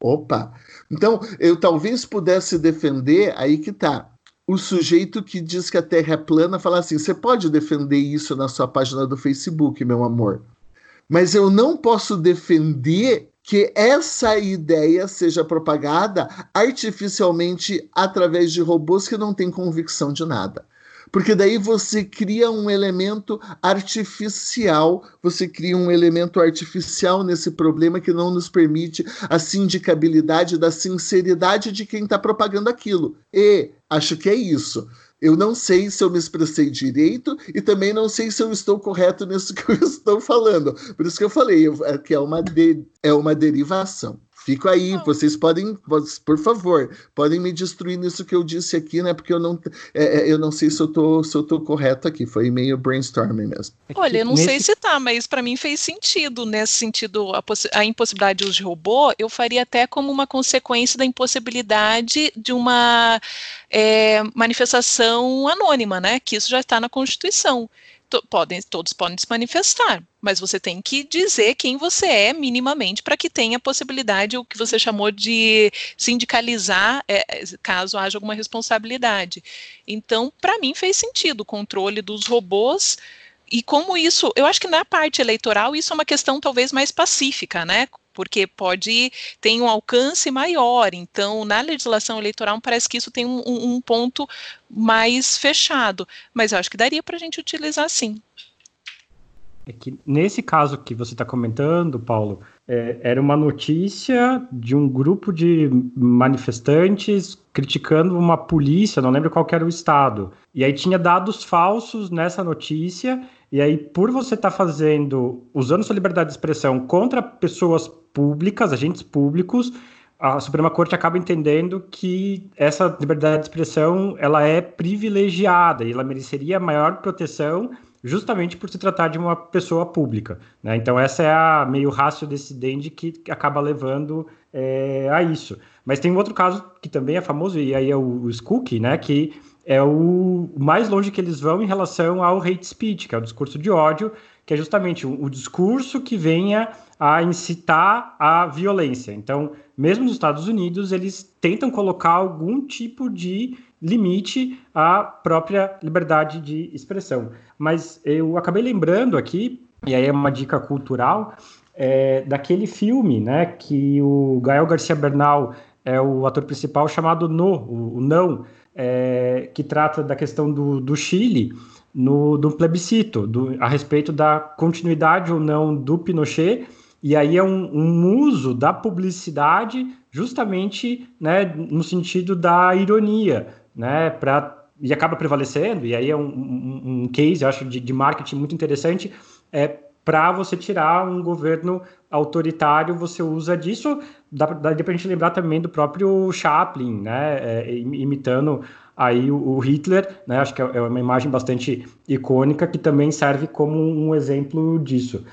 Opa! Então, eu talvez pudesse defender, aí que tá. O sujeito que diz que a Terra é plana fala assim: você pode defender isso na sua página do Facebook, meu amor. Mas eu não posso defender que essa ideia seja propagada artificialmente através de robôs que não têm convicção de nada. Porque daí você cria um elemento artificial, você cria um elemento artificial nesse problema que não nos permite a sindicabilidade da sinceridade de quem está propagando aquilo. E acho que é isso. Eu não sei se eu me expressei direito e também não sei se eu estou correto nisso que eu estou falando. Por isso que eu falei é que é uma, de, é uma derivação. Fico aí, vocês podem, por favor, podem me destruir nisso que eu disse aqui, né? Porque eu não, é, é eu não sei se eu, tô, se eu tô correto aqui. Foi meio brainstorming mesmo. É Olha, eu não Nesse... sei se tá, mas para mim fez sentido. Nesse sentido, a, a impossibilidade de uso de robô, eu faria até como uma consequência da impossibilidade de uma é, manifestação anônima, né? Que isso já está na Constituição to, podem, todos podem se manifestar, mas você tem que dizer quem você é minimamente para que tenha a possibilidade, o que você chamou de sindicalizar, é, caso haja alguma responsabilidade. Então, para mim fez sentido o controle dos robôs e como isso, eu acho que na parte eleitoral isso é uma questão talvez mais pacífica, né? Porque pode ter um alcance maior. Então, na legislação eleitoral, parece que isso tem um, um ponto mais fechado. Mas eu acho que daria para a gente utilizar sim. É que nesse caso que você está comentando, Paulo, é, era uma notícia de um grupo de manifestantes criticando uma polícia, não lembro qual era o estado. E aí tinha dados falsos nessa notícia, e aí por você estar tá fazendo, usando sua liberdade de expressão contra pessoas públicas, agentes públicos, a Suprema Corte acaba entendendo que essa liberdade de expressão ela é privilegiada e ela mereceria maior proteção justamente por se tratar de uma pessoa pública. Né? Então essa é a meio rácio decidente que acaba levando é, a isso. Mas tem um outro caso que também é famoso, e aí é o, o Skook, né, que é o mais longe que eles vão em relação ao hate speech, que é o discurso de ódio, que é justamente o, o discurso que venha a incitar a violência. Então, mesmo nos Estados Unidos, eles tentam colocar algum tipo de limite à própria liberdade de expressão. Mas eu acabei lembrando aqui, e aí é uma dica cultural, é, daquele filme, né, que o Gael Garcia Bernal é o ator principal chamado No, o, Não, é, que trata da questão do, do Chile no, do plebiscito, do, a respeito da continuidade ou não do Pinochet, e aí é um, um uso da publicidade justamente né, no sentido da ironia, né, pra, e acaba prevalecendo, e aí é um, um, um case, acho, de, de marketing muito interessante, é, para você tirar um governo autoritário, você usa disso. Dá, dá para a gente lembrar também do próprio Chaplin, né, é, imitando aí o, o, Hitler, né, acho que é, é uma imagem bastante icônica que também serve como um exemplo disso.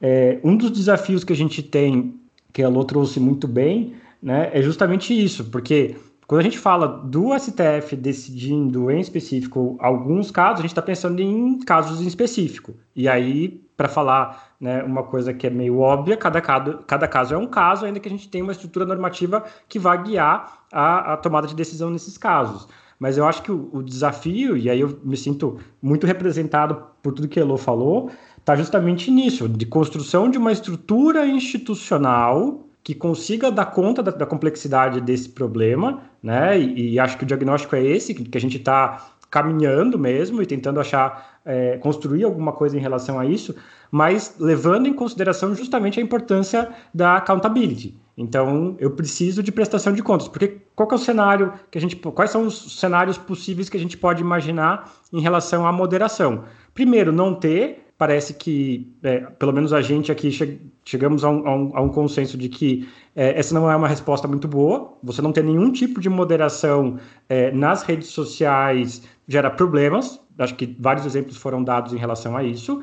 É, um dos desafios que a gente tem, que a Lô trouxe muito bem, né, é justamente isso, porque quando a gente fala do STF decidindo em específico alguns casos, a gente está pensando em casos em específico. E aí, para falar né, uma coisa que é meio óbvia, cada caso, cada caso é um caso, ainda que a gente tenha uma estrutura normativa que vá guiar a, a tomada de decisão nesses casos. Mas eu acho que o, o, desafio, e aí eu me sinto muito representado por tudo que a Elo falou, está justamente nisso, de construção de uma estrutura institucional que consiga dar conta da, da complexidade desse problema, né? E, e, acho que o diagnóstico é esse, que, que a gente está caminhando mesmo e tentando achar, é, construir alguma coisa em relação a isso, mas levando em consideração justamente a importância da accountability. Então, eu preciso de prestação de contas, porque qual é o cenário que a gente, quais são os cenários possíveis que a gente pode imaginar em relação à moderação? Primeiro, não ter parece que, é, pelo menos a gente aqui, che chegamos a um, a, um, a um, consenso de que é, essa não é uma resposta muito boa. Você não ter nenhum tipo de moderação é, nas redes sociais gera problemas. Acho que vários exemplos foram dados em relação a isso.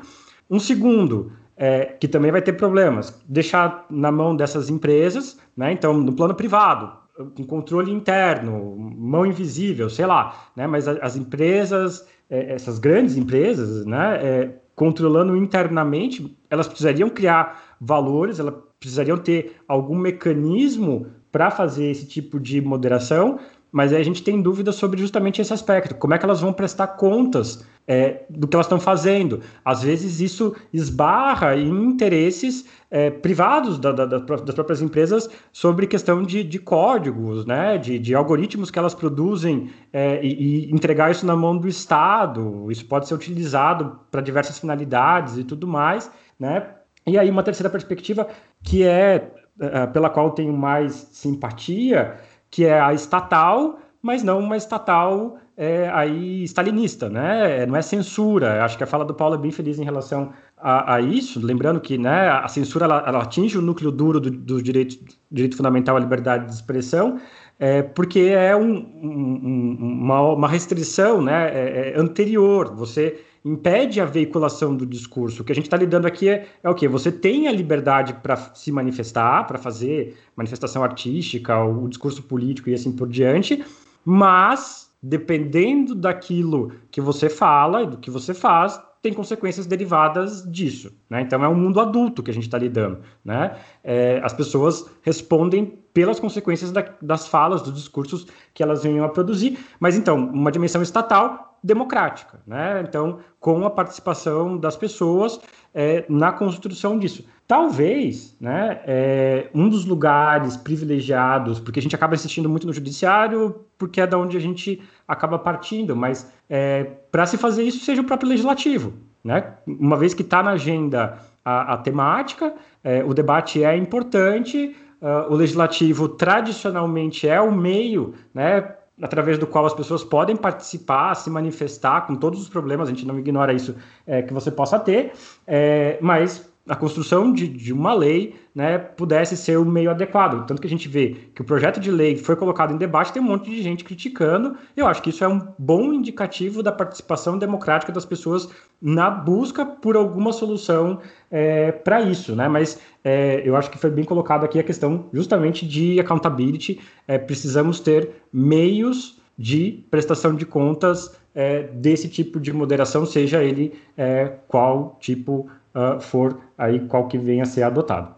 Um segundo, é, que também vai ter problemas, deixar na mão dessas empresas, né? então, no plano privado, com controle interno, mão invisível, sei lá, né? mas as empresas, é, essas grandes empresas, né? É, controlando internamente, elas precisariam criar valores, elas precisariam ter algum mecanismo para fazer esse tipo de moderação, mas a gente tem dúvidas sobre justamente esse aspecto, como é que elas vão prestar contas é, do que elas estão fazendo. Às vezes isso esbarra em interesses é, privados da, da, das próprias empresas sobre questão de, de códigos, né, de, de, algoritmos que elas produzem é, e, e, entregar isso na mão do Estado. Isso pode ser utilizado para diversas finalidades e tudo mais, né? E aí uma terceira perspectiva que é, é pela qual tenho mais simpatia, que é a estatal, mas não uma estatal é, aí stalinista, né? Não é censura. Acho que a fala do Paulo é bem feliz em relação a, a isso, lembrando que né, a censura ela, ela atinge o núcleo duro do, do direito, direito fundamental à liberdade de expressão, é, porque é um, um, uma, uma, restrição né, é, é anterior. Você impede a veiculação do discurso. O que a gente está lidando aqui é, é o que? Você tem a liberdade para se manifestar, para fazer manifestação artística, o discurso político e assim por diante, mas dependendo daquilo que você fala e do que você faz, tem consequências derivadas disso. Né? Então é um mundo adulto que a gente está lidando. Né? É, as pessoas respondem pelas consequências da, das falas, dos discursos que elas venham a produzir, mas então, uma dimensão estatal democrática, né? Então, com a participação das pessoas é, na construção disso. Talvez, né, é, um dos lugares privilegiados, porque a gente acaba assistindo muito no judiciário, porque é da onde a gente acaba partindo, mas é, para se fazer isso seja o próprio legislativo, né? Uma vez que está na agenda a, a temática, é, o debate é importante, uh, o legislativo tradicionalmente é o meio, né, através do qual as pessoas podem participar, se manifestar com todos os problemas, a gente não ignora isso é, que você possa ter, é, mas a construção de, de, uma lei né, pudesse ser o meio adequado. Tanto que a gente vê que o projeto de lei foi colocado em debate, tem um monte de gente criticando. Eu acho que isso é um bom indicativo da participação democrática das pessoas na busca por alguma solução é, para isso. Né? Mas é, eu acho que foi bem colocado aqui a questão justamente de accountability. É, precisamos ter meios de prestação de contas é, desse tipo de moderação, seja ele é, qual tipo uh, for aí qual que venha a ser adotado.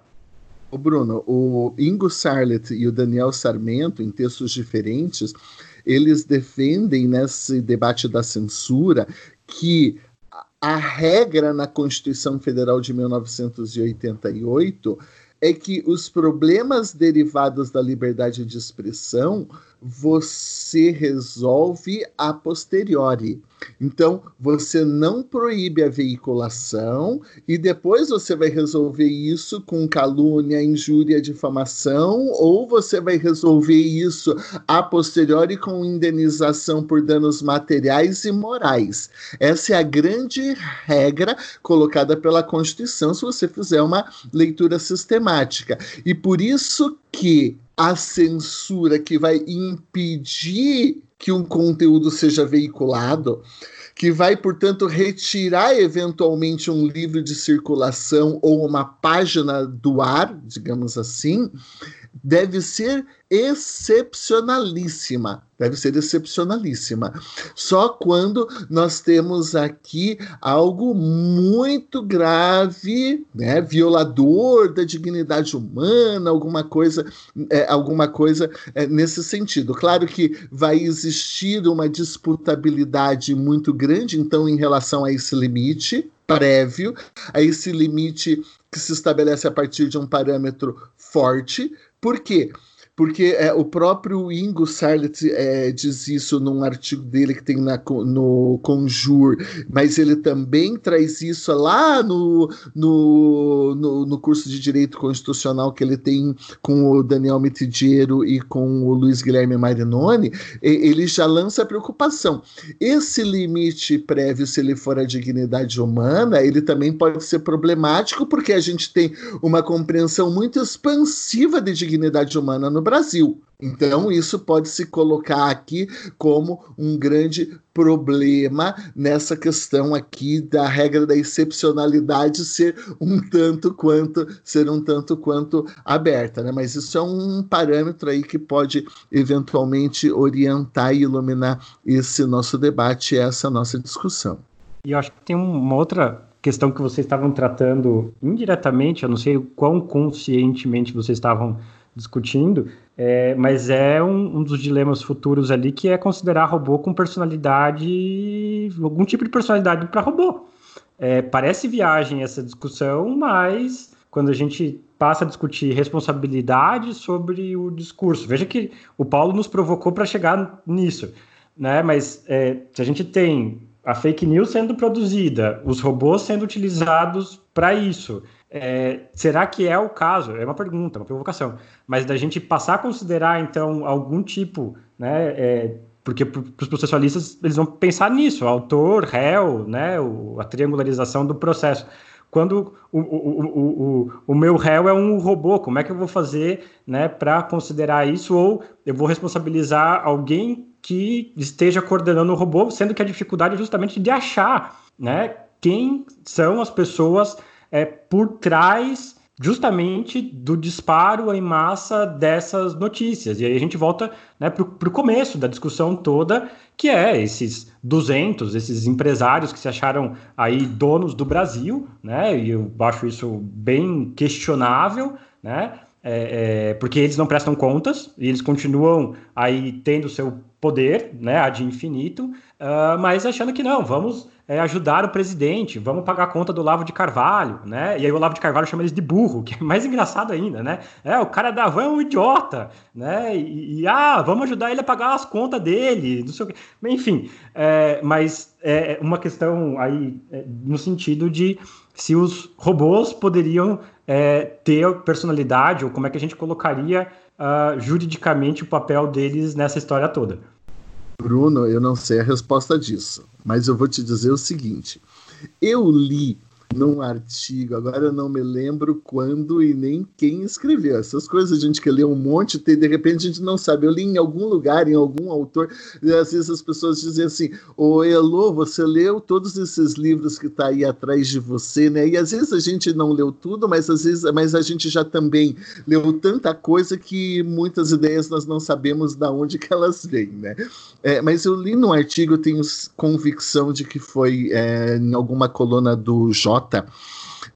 O Bruno, o Ingo Sarlet e o Daniel Sarmento, em textos diferentes, eles defendem nesse debate da censura que a regra na Constituição Federal de 1988 é que os problemas derivados da liberdade de expressão você resolve a posteriori. Então, você não proíbe a veiculação e depois você vai resolver isso com calúnia, injúria, difamação, ou você vai resolver isso a posteriori com indenização por danos materiais e morais. Essa é a grande regra colocada pela Constituição se você fizer uma leitura sistemática. E por isso que a censura que vai impedir que um conteúdo seja veiculado, que vai, portanto, retirar eventualmente um livro de circulação ou uma página do ar, digamos assim, deve ser excepcionalíssima. Deve ser excepcionalíssima. Só quando nós temos aqui algo muito grave, né, violador da dignidade humana, alguma coisa, é, alguma coisa é, nesse sentido. Claro que vai existir uma disputabilidade muito grande, então, em relação a esse limite prévio, a esse limite que se estabelece a partir de um parâmetro forte. Por quê? porque é, o próprio Ingo Sarlet é, diz isso num artigo dele que tem na, no Conjur, mas ele também traz isso lá no, no, no, no, curso de Direito Constitucional que ele tem com o Daniel Mitidiero e com o Luiz Guilherme Marinoni, ele já lança a preocupação. Esse limite prévio, se ele for a dignidade humana, ele também pode ser problemático, porque a gente tem uma compreensão muito expansiva de dignidade humana no Brasil. Então, isso pode se colocar aqui como um grande problema nessa questão aqui da regra da excepcionalidade ser um tanto quanto ser um tanto quanto aberta, né? Mas isso é um parâmetro aí que pode eventualmente orientar e iluminar esse nosso debate, essa nossa discussão. E eu acho que tem uma outra questão que vocês estavam tratando indiretamente, eu não sei o quão conscientemente vocês estavam discutindo, é, mas é um, um, dos dilemas futuros ali que é considerar robô com personalidade, algum tipo de personalidade para robô. É, parece viagem essa discussão, mas quando a gente passa a discutir responsabilidade sobre o discurso, veja que o Paulo nos provocou para chegar nisso, né? Mas é, se a gente tem a fake news sendo produzida, os robôs sendo utilizados para isso, é, será que é o caso? É uma pergunta, uma provocação. Mas da gente passar a considerar, então, algum tipo, né? É, porque para os processualistas eles vão pensar nisso, autor, réu, né? O, a triangularização do processo. Quando o, o, o, o, meu réu é um robô, como é que eu vou fazer né, para considerar isso? Ou eu vou responsabilizar alguém que esteja coordenando o robô, sendo que a dificuldade é justamente de achar né, quem são as pessoas é, por trás justamente do disparo em massa dessas notícias. E aí a gente volta né, para o começo da discussão toda, que é esses 200, esses empresários que se acharam aí donos do Brasil, né, e eu acho isso bem questionável, né, é, é, porque eles não prestam contas e eles continuam aí tendo seu poder, né, ad infinito, uh, mas achando que não, vamos é, ajudar o presidente, vamos pagar a conta do Lavo de Carvalho, né? E aí o Lavo de Carvalho chama eles de burro, que é mais engraçado ainda, né? É, o cara da van é um idiota, né? E, e ah, vamos ajudar ele a pagar as contas dele, não sei o quê. Enfim, é, mas é uma questão aí é, no sentido de se os robôs poderiam é, ter personalidade, ou como é que a gente colocaria uh, juridicamente o papel deles nessa história toda. Bruno, eu não sei a resposta disso, mas eu vou te dizer o seguinte: eu li num artigo, agora eu não me lembro quando e nem quem escreveu. Essas coisas a gente que lê um monte, e de repente a gente não sabe. Eu li em algum lugar, em algum autor, e às vezes as pessoas dizem assim: Ô Elô, você leu todos esses livros que está aí atrás de você, né? E às vezes a gente não leu tudo, mas às vezes mas a gente já também leu tanta coisa que muitas ideias nós não sabemos de onde que elas vêm, né? É, mas eu li num artigo, tenho convicção de que foi é, em alguma coluna do J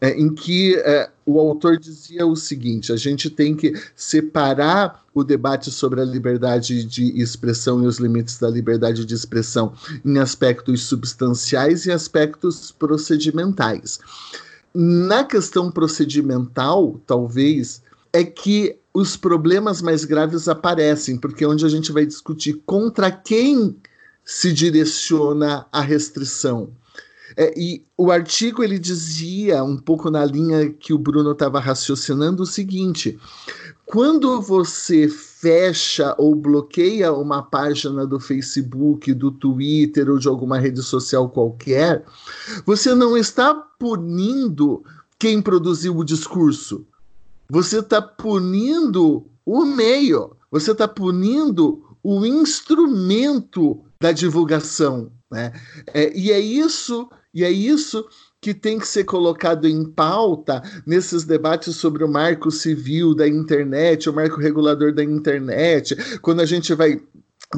é, em que é, o autor dizia o seguinte: a gente tem que separar o debate sobre a liberdade de expressão e os limites da liberdade de expressão em aspectos substanciais e aspectos procedimentais. Na questão procedimental, talvez, é que os problemas mais graves aparecem, porque é onde a gente vai discutir contra quem se direciona a restrição. É, e o artigo ele dizia, um pouco na linha que o Bruno estava raciocinando, o seguinte: quando você fecha ou bloqueia uma página do Facebook, do Twitter ou de alguma rede social qualquer, você não está punindo quem produziu o discurso. Você está punindo o meio, você está punindo o instrumento da divulgação. Né? É, e é isso e é isso que tem que ser colocado em pauta nesses debates sobre o marco civil da internet, o marco regulador da internet, quando a gente vai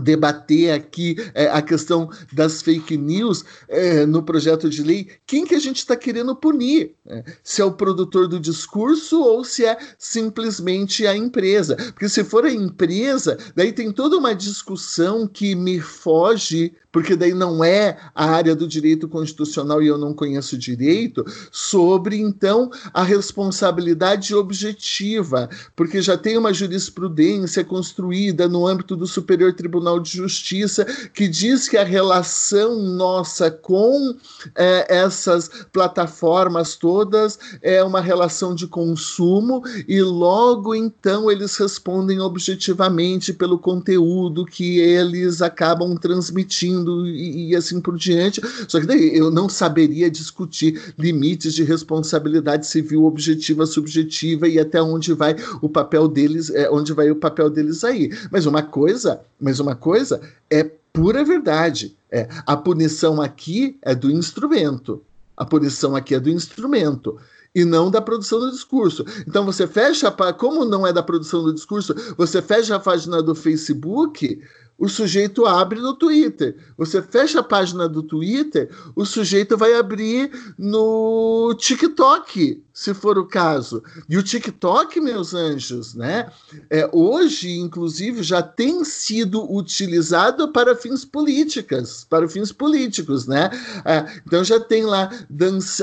debater aqui é, a questão das fake news é, no projeto de lei, quem que a gente está querendo punir? É, se é o produtor do discurso ou se é simplesmente a empresa? Porque se for a empresa, daí tem toda uma discussão que me foge porque daí não é a área do direito constitucional e eu não conheço direito, sobre então a responsabilidade objetiva, porque já tem uma jurisprudência construída no âmbito do Superior Tribunal de Justiça que diz que a relação nossa com é, essas plataformas todas é uma relação de consumo e logo então eles respondem objetivamente pelo conteúdo que eles acabam transmitindo e, e, assim por diante. Só que daí eu não saberia discutir limites de responsabilidade civil objetiva, subjetiva e até onde vai o papel deles, é, onde vai o papel deles aí. Mas uma coisa, mas uma coisa é pura verdade. É, a punição aqui é do instrumento. A punição aqui é do instrumento e não da produção do discurso. Então você fecha, como não é da produção do discurso, você fecha a página do Facebook, o sujeito abre no Twitter. Você fecha a página do Twitter, o sujeito vai abrir no TikTok, se for o caso. E o TikTok, meus anjos, né? É, hoje, inclusive, já tem sido utilizado para fins políticas, para fins políticos, né? É, então já tem lá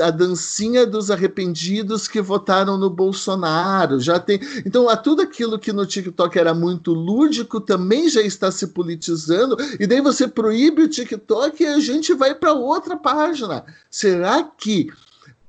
a dancinha dos arrependidos que votaram no Bolsonaro, já tem. Então, a tudo aquilo que no TikTok era muito lúdico também já está se politizando, e daí você proíbe o TikTok e a gente vai para outra página. Será que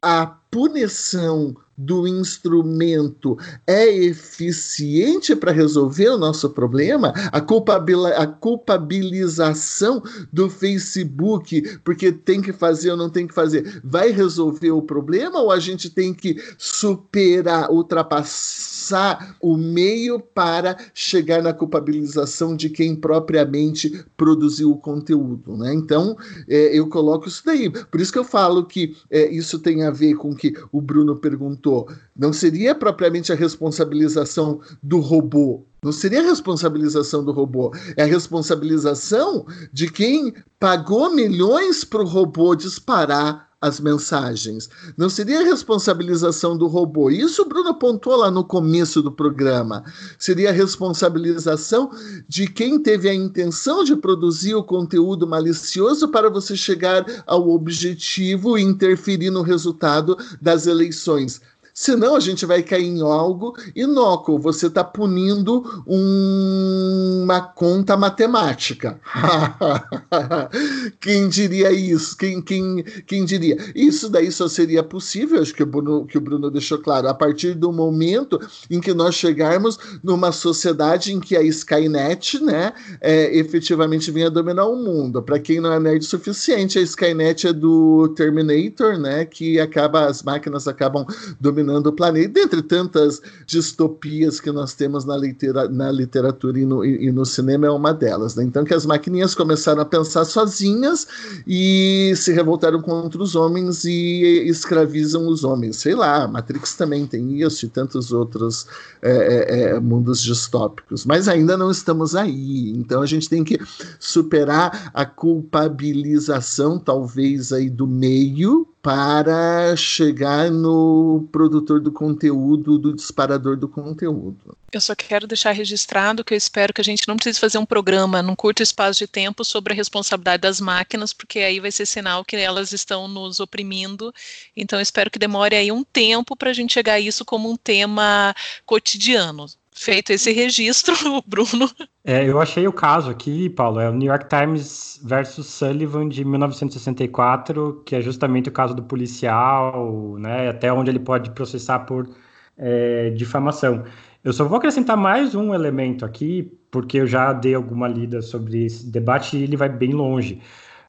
a punição do instrumento é eficiente para resolver o nosso problema? A, culpabil a culpabilização do Facebook, porque tem que fazer ou não tem que fazer, vai resolver o problema ou a gente tem que superar, ultrapassar? Usar o meio para chegar na culpabilização de quem propriamente produziu o conteúdo. Né? Então, é, eu coloco isso daí. Por isso que eu falo que é, isso tem a ver com o que o Bruno perguntou. Não seria propriamente a responsabilização do robô, não seria a responsabilização do robô, é a responsabilização de quem pagou milhões para o robô disparar as mensagens. Não seria a responsabilização do robô. Isso o Bruno apontou lá no começo do programa. Seria a responsabilização de quem teve a intenção de produzir o conteúdo malicioso para você chegar ao objetivo e interferir no resultado das eleições. Senão a gente vai cair em algo inócuo. Você está punindo um, uma conta matemática. quem diria isso? Quem, quem, quem diria? Isso daí só seria possível, acho que o, Bruno, que o Bruno deixou claro, a partir do momento em que nós chegarmos numa sociedade em que a Skynet, né, é, efetivamente venha dominar o mundo. Para quem não é nerd suficiente, a Skynet é do Terminator, né, que acaba, as máquinas acabam dominando dominando o planeta, dentre tantas distopias que nós temos na, litera, na literatura e no, e, e no, cinema, é uma delas. Né? Então, que as maquininhas começaram a pensar sozinhas e se revoltaram contra os homens e escravizam os homens. Sei lá, Matrix também tem isso e tantos outros é, é, é, mundos distópicos. Mas ainda não estamos aí. Então, a gente tem que superar a culpabilização, talvez, aí do meio para chegar no produtor do conteúdo, do disparador do conteúdo. Eu só quero deixar registrado que eu espero que a gente não precise fazer um programa num curto espaço de tempo sobre a responsabilidade das máquinas, porque aí vai ser sinal que elas estão nos oprimindo. Então, eu espero que demore aí um tempo para a gente chegar a isso como um tema cotidiano feito esse registro, Bruno. É, eu achei o caso aqui, Paulo, é o New York Times versus Sullivan de 1964, que é justamente o caso do policial, né, até onde ele pode processar por é, difamação. Eu só vou acrescentar mais um elemento aqui, porque eu já dei alguma lida sobre esse debate e ele vai bem longe,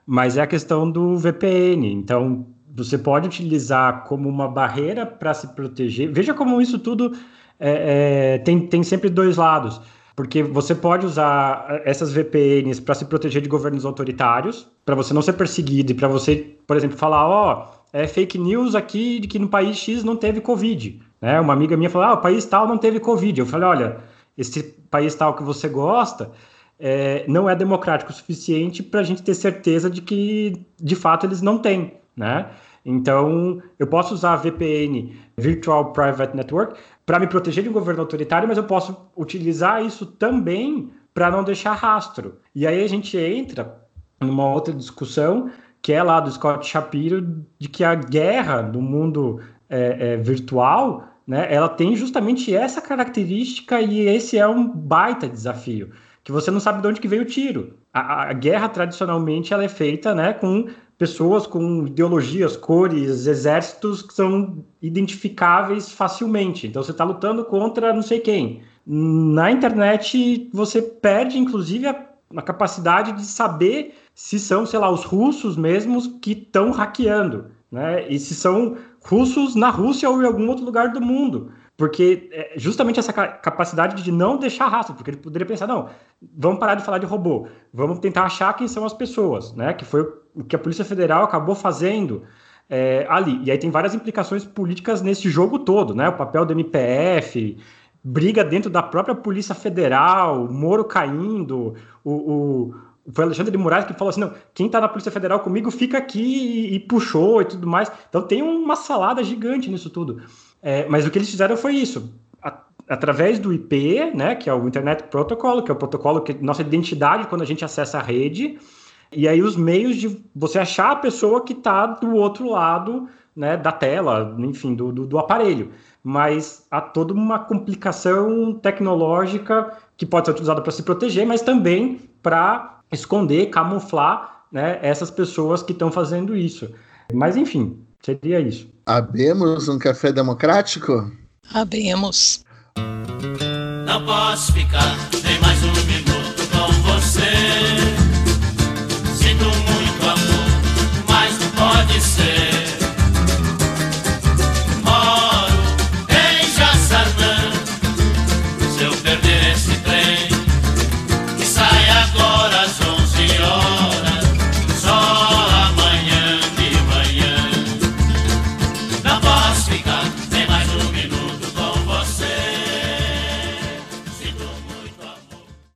mas é a questão do VPN. Então, você pode utilizar como uma barreira para se proteger. Veja como isso tudo é, é, tem, tem sempre dois lados. Porque você pode usar essas VPNs para se proteger de governos autoritários, para você não ser perseguido e para você, por exemplo, falar: ó, oh, é fake news aqui de que no país X não teve Covid. Né? Uma amiga minha falou: ah, o país tal não teve Covid. Eu falei: olha, esse país tal que você gosta é, não é democrático o suficiente para a gente ter certeza de que, de fato, eles não têm. Né? Então, eu posso usar a VPN, Virtual Private Network, para me proteger de um governo autoritário, mas eu posso utilizar isso também para não deixar rastro. E aí a gente entra numa outra discussão que é lá do Scott Shapiro de que a guerra no mundo é, é, virtual, né, ela tem justamente essa característica e esse é um baita desafio, que você não sabe de onde que veio o tiro. A, a guerra tradicionalmente ela é feita, né, com pessoas com ideologias, cores, exércitos que são identificáveis facilmente. Então você está lutando contra não sei quem. Na internet você perde, inclusive, a, a capacidade de saber se são, sei lá, os russos mesmos que estão hackeando, né? E se são russos na Rússia ou em algum outro lugar do mundo. Porque é justamente essa capacidade de não deixar rastro, porque ele poderia pensar, não, vamos parar de falar de robô, vamos tentar achar quem são as pessoas, né? Que foi o que a Polícia Federal acabou fazendo é, ali. E aí tem várias implicações políticas nesse jogo todo, né? O papel do MPF, briga dentro da própria Polícia Federal, Moro caindo, o, o foi Alexandre de Moraes que falou assim: não, quem está na Polícia Federal comigo fica aqui e, e, puxou e tudo mais. Então tem uma salada gigante nisso tudo. É, mas o que eles fizeram foi isso. A, através do IP, né, que é o Internet Protocol, que é o protocolo que nossa identidade quando a gente acessa a rede, e aí os meios de você achar a pessoa que está do outro lado né, da tela, enfim, do, do, do, aparelho. Mas há toda uma complicação tecnológica que pode ser utilizada para se proteger, mas também para esconder, camuflar né, essas pessoas que estão fazendo isso. Mas enfim, seria isso. Abemos um café democrático? Abemos. Não posso ficar nem mais um minuto com você.